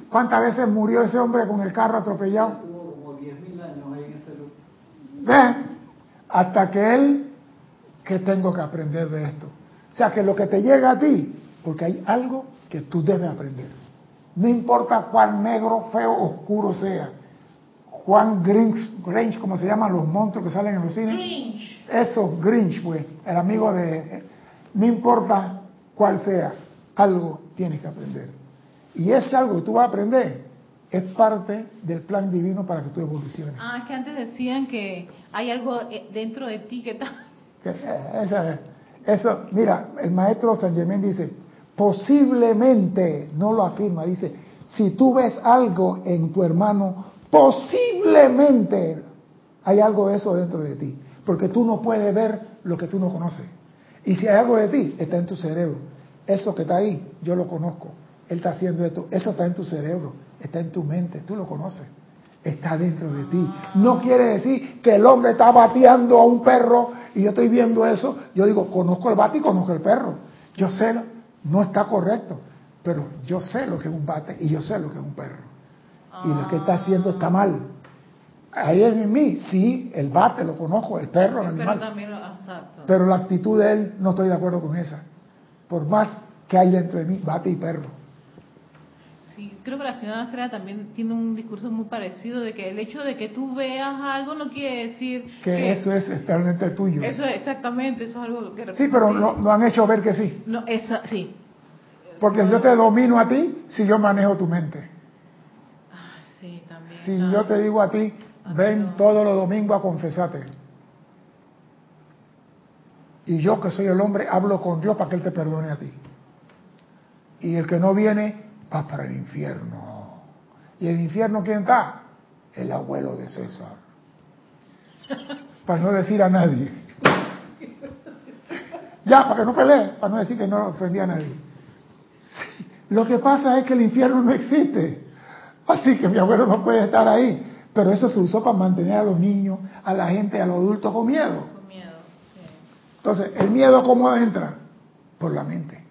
¿cuántas veces murió ese hombre con el carro atropellado? Tuvo como 10.000 años ahí en ese lugar. ¿Ve? Hasta que él, ¿qué tengo que aprender de esto? O sea, que lo que te llega a ti, porque hay algo que tú debes aprender. No importa cuán negro, feo, oscuro sea. Juan Grinch, Grinch, como se llaman los monstruos que salen en los cines. Grinch. Eso, Grinch, pues, el amigo de... No importa cuál sea, algo tienes que aprender. Y ese algo que tú vas a aprender es parte del plan divino para que tú evoluciones. Ah, es que antes decían que hay algo eh, dentro de ti que está... Eh, esa- eso, mira, el maestro San Germán dice, posiblemente, no lo afirma, dice, si tú ves algo en tu hermano, posiblemente hay algo de eso dentro de ti, porque tú no puedes ver lo que tú no conoces. Y si hay algo de ti, está en tu cerebro. Eso que está ahí, yo lo conozco. Él está haciendo esto. Eso está en tu cerebro, está en tu mente, tú lo conoces. Está dentro de ti. No quiere decir que el hombre está bateando a un perro y yo estoy viendo eso. Yo digo, conozco el bate y conozco el perro. Yo sé, no está correcto, pero yo sé lo que es un bate y yo sé lo que es un perro. Y lo que está haciendo está mal. Ahí en mí, sí, el bate lo conozco, el perro, el Pero animal. también lo... Exacto. Pero la actitud de él no estoy de acuerdo con esa. Por más que hay dentro de mí, bate y perro. Sí, creo que la señora Estrella también tiene un discurso muy parecido de que el hecho de que tú veas algo no quiere decir Que, eso es externamente tuyo. Eso es exactamente, eso es algo que sí, pero lo, lo han hecho ver que sí. No, esa, sí. Porque yo te domino a ti si yo manejo tu mente. Ah, sí, también. Si Ah, yo te digo a ti, ven todos los domingos a confesarte. Y yo que soy el hombre, hablo con Dios para que Él te perdone a ti. Y el que no viene, va para el infierno. ¿Y el infierno quién está? El abuelo de César. Para no decir a nadie. Ya, para que no pelee, para no decir que no ofendí a nadie. Sí, Lo que pasa es que el infierno no existe. Así que mi abuelo no puede estar ahí. Pero eso se usó para mantener a los niños, a la gente, a los adultos con miedo. Con miedo. sí. Entonces, ¿el miedo cómo entra? Por la mente.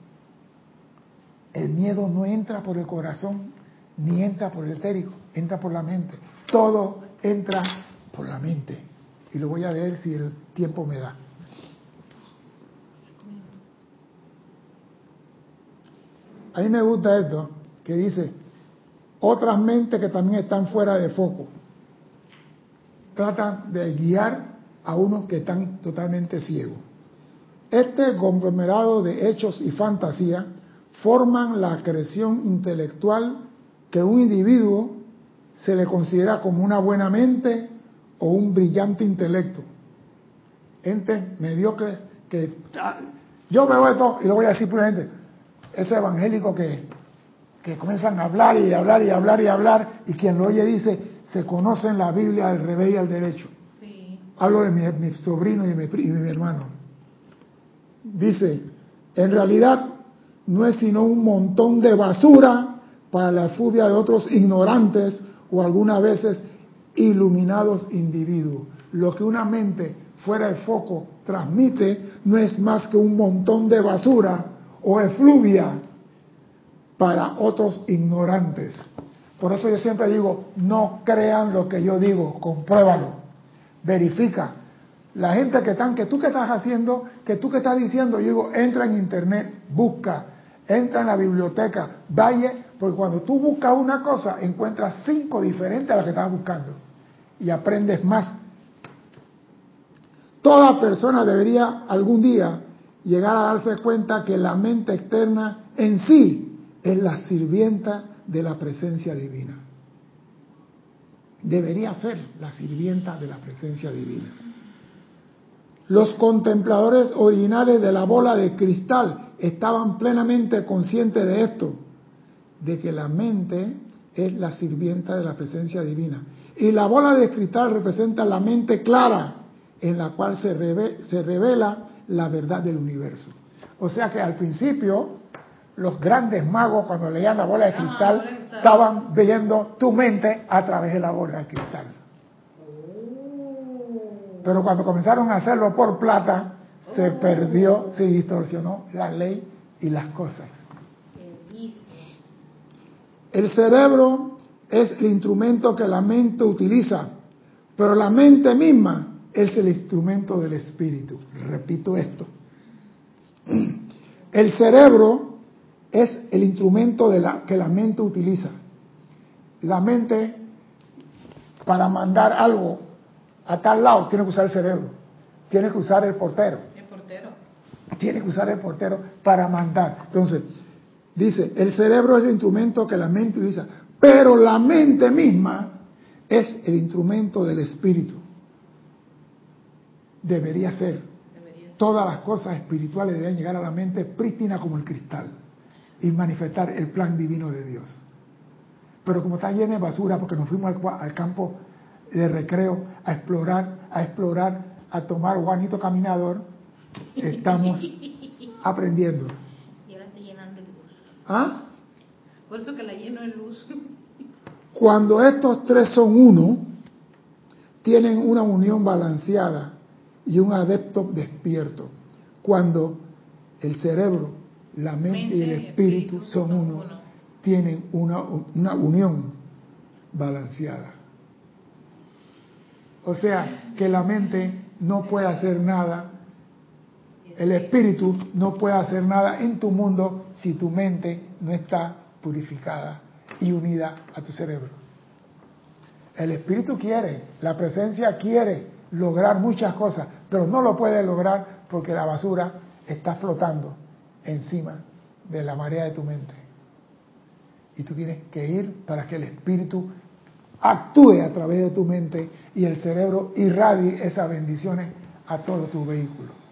El miedo no entra por el corazón, ni entra por el etérico, entra por la mente. Todo entra por la mente. Y lo voy a leer si el tiempo me da. A mí me gusta esto, que dice, otras mentes que también están fuera de foco. Tratan de guiar a unos que están totalmente ciegos. Este conglomerado de hechos y fantasía forman la creación intelectual que un individuo se le considera como una buena mente o un brillante intelecto. Gente mediocre que ah, yo veo esto y lo voy a decir puramente, ese evangélico que, que comienzan a hablar y hablar y hablar y hablar y quien lo oye dice, se conocen la Biblia al revés y al derecho. Sí. Hablo de mi, mi sobrino y mi, y mi hermano. Dice, en realidad no es sino un montón de basura para la fubia de otros ignorantes o algunas veces iluminados individuos. Lo que una mente fuera de foco transmite no es más que un montón de basura o efluvia para otros ignorantes. Por eso yo siempre digo, no crean lo que yo digo, compruébalo, verifica. La gente que están, que tú que estás haciendo, que tú que estás diciendo, yo digo, entra en internet, busca, entra en la biblioteca, vaya, porque cuando tú buscas una cosa, encuentras cinco diferentes a las que estás buscando y aprendes más. Toda persona debería algún día llegar a darse cuenta que la mente externa en sí es la sirvienta de la presencia divina. Debería ser la sirvienta de la presencia divina. Los contempladores originales de la bola de cristal estaban plenamente conscientes de esto, de que la mente es la sirvienta de la presencia divina. Y la bola de cristal representa la mente clara en la cual se, reve- se revela la verdad del universo. O sea que al principio los grandes magos cuando leían la bola de Ajá, cristal estaban viendo tu mente a través de la bola de cristal. Pero cuando comenzaron a hacerlo por plata, se perdió, se distorsionó la ley y las cosas. El cerebro es el instrumento que la mente utiliza, pero la mente misma es el instrumento del espíritu. Repito esto. El cerebro es el instrumento de la, que la mente utiliza. La mente, para mandar algo a tal lado, tiene que usar el cerebro, tiene que usar el portero. Tiene que usar el portero para mandar. Entonces, dice, el cerebro es el instrumento que la mente utiliza, pero la mente misma es el instrumento del espíritu. Debería ser. Debería ser. Todas las cosas espirituales deben llegar a la mente prístina como el cristal y manifestar el plan divino de Dios. Pero como está llena de basura, porque nos fuimos al, al campo de recreo a explorar, a explorar, a tomar guanito caminador, estamos aprendiendo. Y ahora está llenando de luz. ¿Ah? Por eso que la lleno de luz. Cuando estos tres son uno, tienen una unión balanceada y un adepto despierto. Cuando el cerebro, la mente y el espíritu son uno, tienen una, una unión balanceada. O sea, que la mente no puede hacer nada, el espíritu no puede hacer nada en tu mundo si tu mente no está purificada y unida a tu cerebro. El espíritu quiere, la presencia quiere lograr muchas cosas, pero no lo puede lograr porque la basura está flotando encima de la marea de tu mente. Y tú tienes que ir para que el espíritu actúe a través de tu mente y el cerebro irradie esas bendiciones a todo tu vehículo.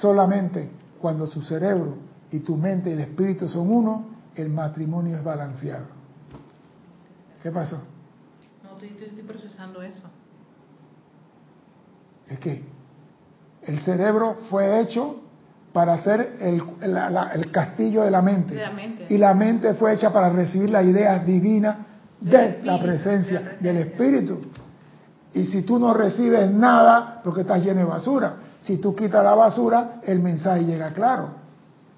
Solamente cuando su cerebro y tu mente y el espíritu son uno, el matrimonio es balanceado. ¿Qué pasó? No, estoy, estoy procesando eso. Es que el cerebro fue hecho para ser el, el, castillo de la, mente. De la mente. Y la mente fue hecha para recibir las ideas divinas de la presencia, la presencia. del espíritu. Y si tú no recibes nada, porque estás lleno de basura. Si tú quitas la basura, el mensaje llega claro.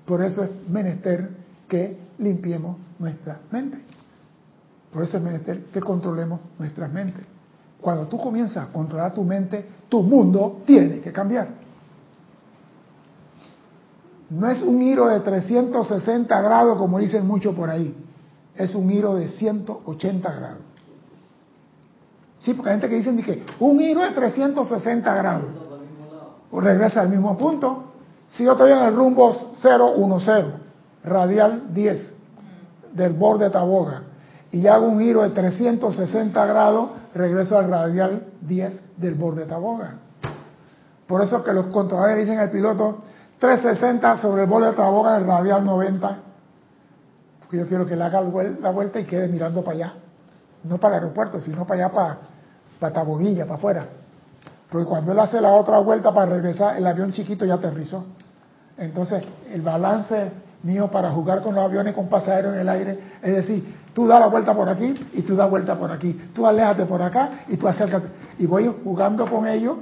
Por eso es menester que limpiemos nuestra mente. Por eso es menester que controlemos nuestras mentes. Cuando tú comienzas a controlar tu mente, tu mundo tiene que cambiar. No es un giro de 360 grados como dicen mucho por ahí. Es un giro de 180 grados. Sí, porque hay gente que dice que un giro de 360 grados. Regresa al mismo punto. Si yo estoy en el rumbo 010, radial 10, del borde de Taboga, y hago un giro de 360 grados, regreso al radial 10 del borde de Taboga. Por eso que los controladores dicen al piloto 360 sobre el borde de Taboga, el radial 90. Porque yo quiero que le haga la vuelta y quede mirando para allá. No para el aeropuerto, sino para allá, para, para Taboguilla, para afuera. Porque cuando él hace la otra vuelta para regresar, el avión chiquito ya aterrizó. Entonces, el balance mío para jugar con los aviones con pasajeros en el aire, es decir, tú das la vuelta por aquí y tú das vuelta por aquí, tú aléjate por acá y tú acércate. Y voy jugando con ellos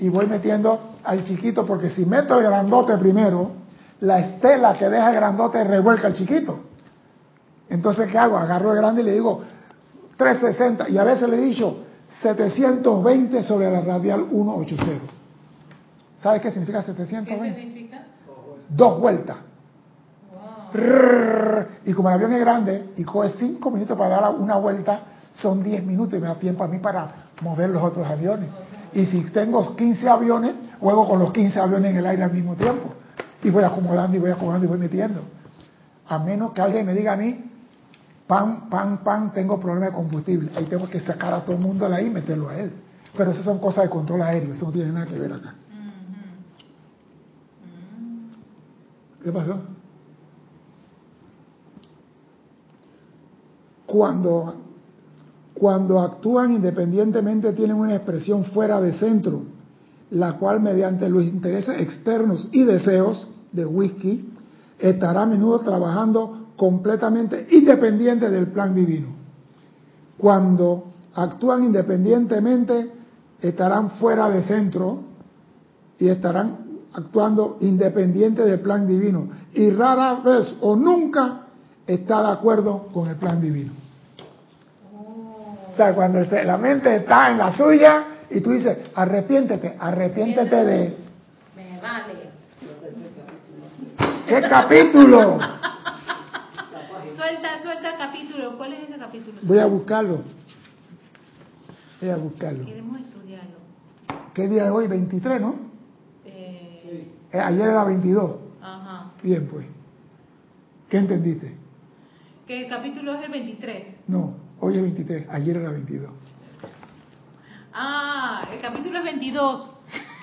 y voy metiendo al chiquito, porque si meto el grandote primero, la estela que deja el grandote revuelca al chiquito. Entonces, ¿qué hago? Agarro el grande y le digo 360, y a veces le he dicho 720 sobre la radial 180. ¿Sabes qué significa 720? ¿Qué significa? Dos vueltas. Wow. Y como el avión es grande y coge 5 minutos para dar una vuelta, son 10 minutos y me da tiempo a mí para mover los otros aviones. Y si tengo 15 aviones, juego con los 15 aviones en el aire al mismo tiempo. Y voy acomodando y voy acomodando y voy metiendo. A menos que alguien me diga a mí, pan, pan, pan, tengo problema de combustible. Ahí tengo que sacar a todo el mundo de ahí y meterlo a él. Pero eso son cosas de control aéreo, eso no tiene nada que ver acá. ¿Qué pasó? Cuando, cuando actúan independientemente tienen una expresión fuera de centro, la cual mediante los intereses externos y deseos de whisky estará a menudo trabajando completamente independiente del plan divino. Cuando actúan independientemente estarán fuera de centro y estarán actuando independiente del plan divino y rara vez o nunca está de acuerdo con el plan divino. O sea, cuando la mente está en la suya y tú dices, arrepiéntete, arrepiéntete de... Me vale. ¿Qué capítulo? Suelta, suelta el capítulo. ¿Cuál es ese capítulo? Voy a buscarlo. Voy a buscarlo. Queremos estudiarlo. ¿Qué día es hoy? 23, ¿no? Eh, Eh, ayer era 22. ajá. Bien, pues. ¿Qué entendiste? Que el capítulo es el 23. No, hoy es 23, ayer era 22. Ah, el capítulo es 22.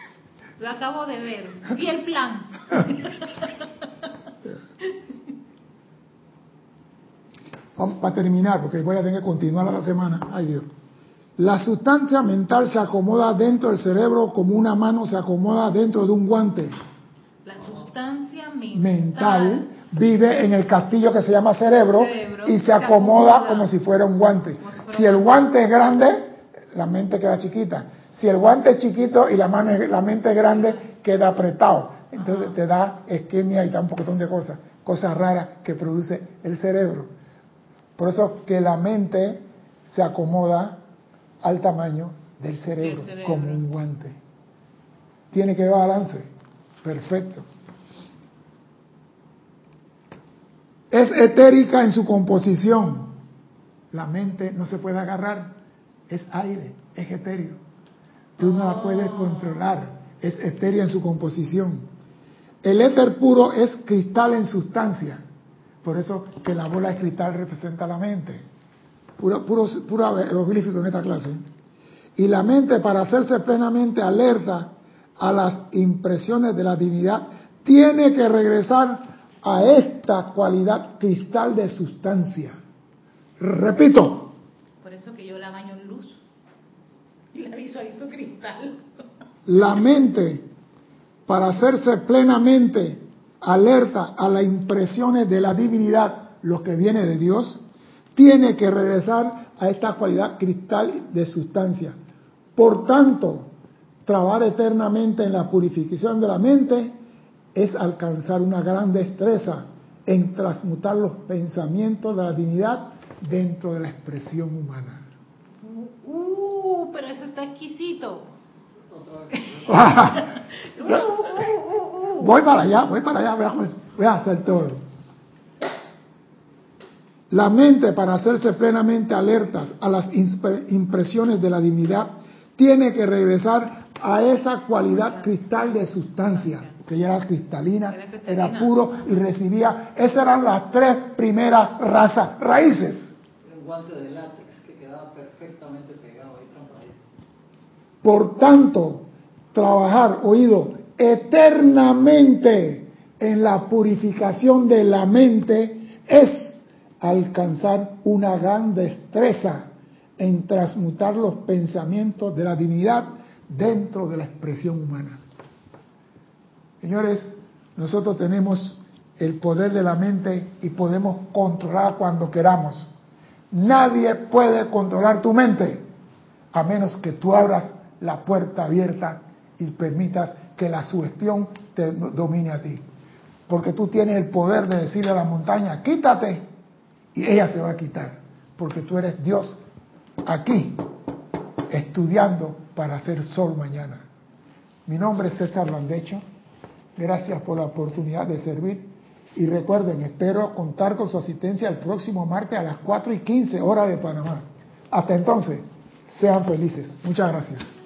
Lo acabo de ver. Vi el plan. Vamos, para terminar, porque voy a tener que continuar la semana. Ay Dios. La sustancia mental se acomoda dentro del cerebro como una mano se acomoda dentro de un guante. La sustancia mental. Mental vive en el castillo que se llama cerebro, Cerebro, y se se acomoda, como si fuera un guante. Si el guante. es grande, la mente queda chiquita. Si el guante es chiquito y la, mano la mente es grande, queda apretado. Entonces te da isquemia y da un poquitón de cosas, cosas raras que produce el cerebro. Por eso que la mente se acomoda al tamaño del cerebro, como un guante. Tiene que balance. Perfecto. Es etérica en su composición. La mente no se puede agarrar, es aire, es etéreo. Tú no la puedes controlar, es etérea en su composición. El éter puro es cristal en sustancia. Por eso que la bola de cristal representa la mente. Puro, puro, puro en esta clase. Y la mente, para hacerse plenamente alerta a las impresiones de la divinidad, tiene que regresar a esta cualidad cristal de sustancia. Repito. Por eso que yo la baño en luz y la visualizo cristal. La mente, para hacerse plenamente alerta a las impresiones de la divinidad, lo que viene de Dios, tiene que regresar a esta cualidad cristal de sustancia. Por tanto, trabajar eternamente en la purificación de la mente es alcanzar una gran destreza en transmutar los pensamientos de la divinidad dentro de la expresión humana. Uh, pero eso está exquisito. voy para allá, voy para allá, voy a hacer todo. La mente, para hacerse plenamente alertas a las impresiones de la divinidad, tiene que regresar a esa cualidad cristal de sustancia, que ya era cristalina, era puro y recibía. Esas eran las tres primeras razas, raíces. El guante de látex que quedaba perfectamente pegado ahí. Por tanto, trabajar, oído, eternamente en la purificación de la mente es alcanzar una gran destreza en transmutar los pensamientos de la divinidad dentro de la expresión humana. Señores, nosotros tenemos el poder de la mente y podemos controlar cuando queramos. Nadie puede controlar tu mente a menos que tú abras la puerta abierta y permitas que la sugestión te domine a ti. Porque tú tienes el poder de decirle a la montaña, quítate, y ella se va a quitar. Porque tú eres Dios aquí, estudiando para hacer sol mañana. Mi nombre es César Landecho. Gracias por la oportunidad de servir. Y recuerden, espero contar con su asistencia el próximo martes a las 4 y 15 horas de Panamá. Hasta entonces, sean felices. Muchas gracias.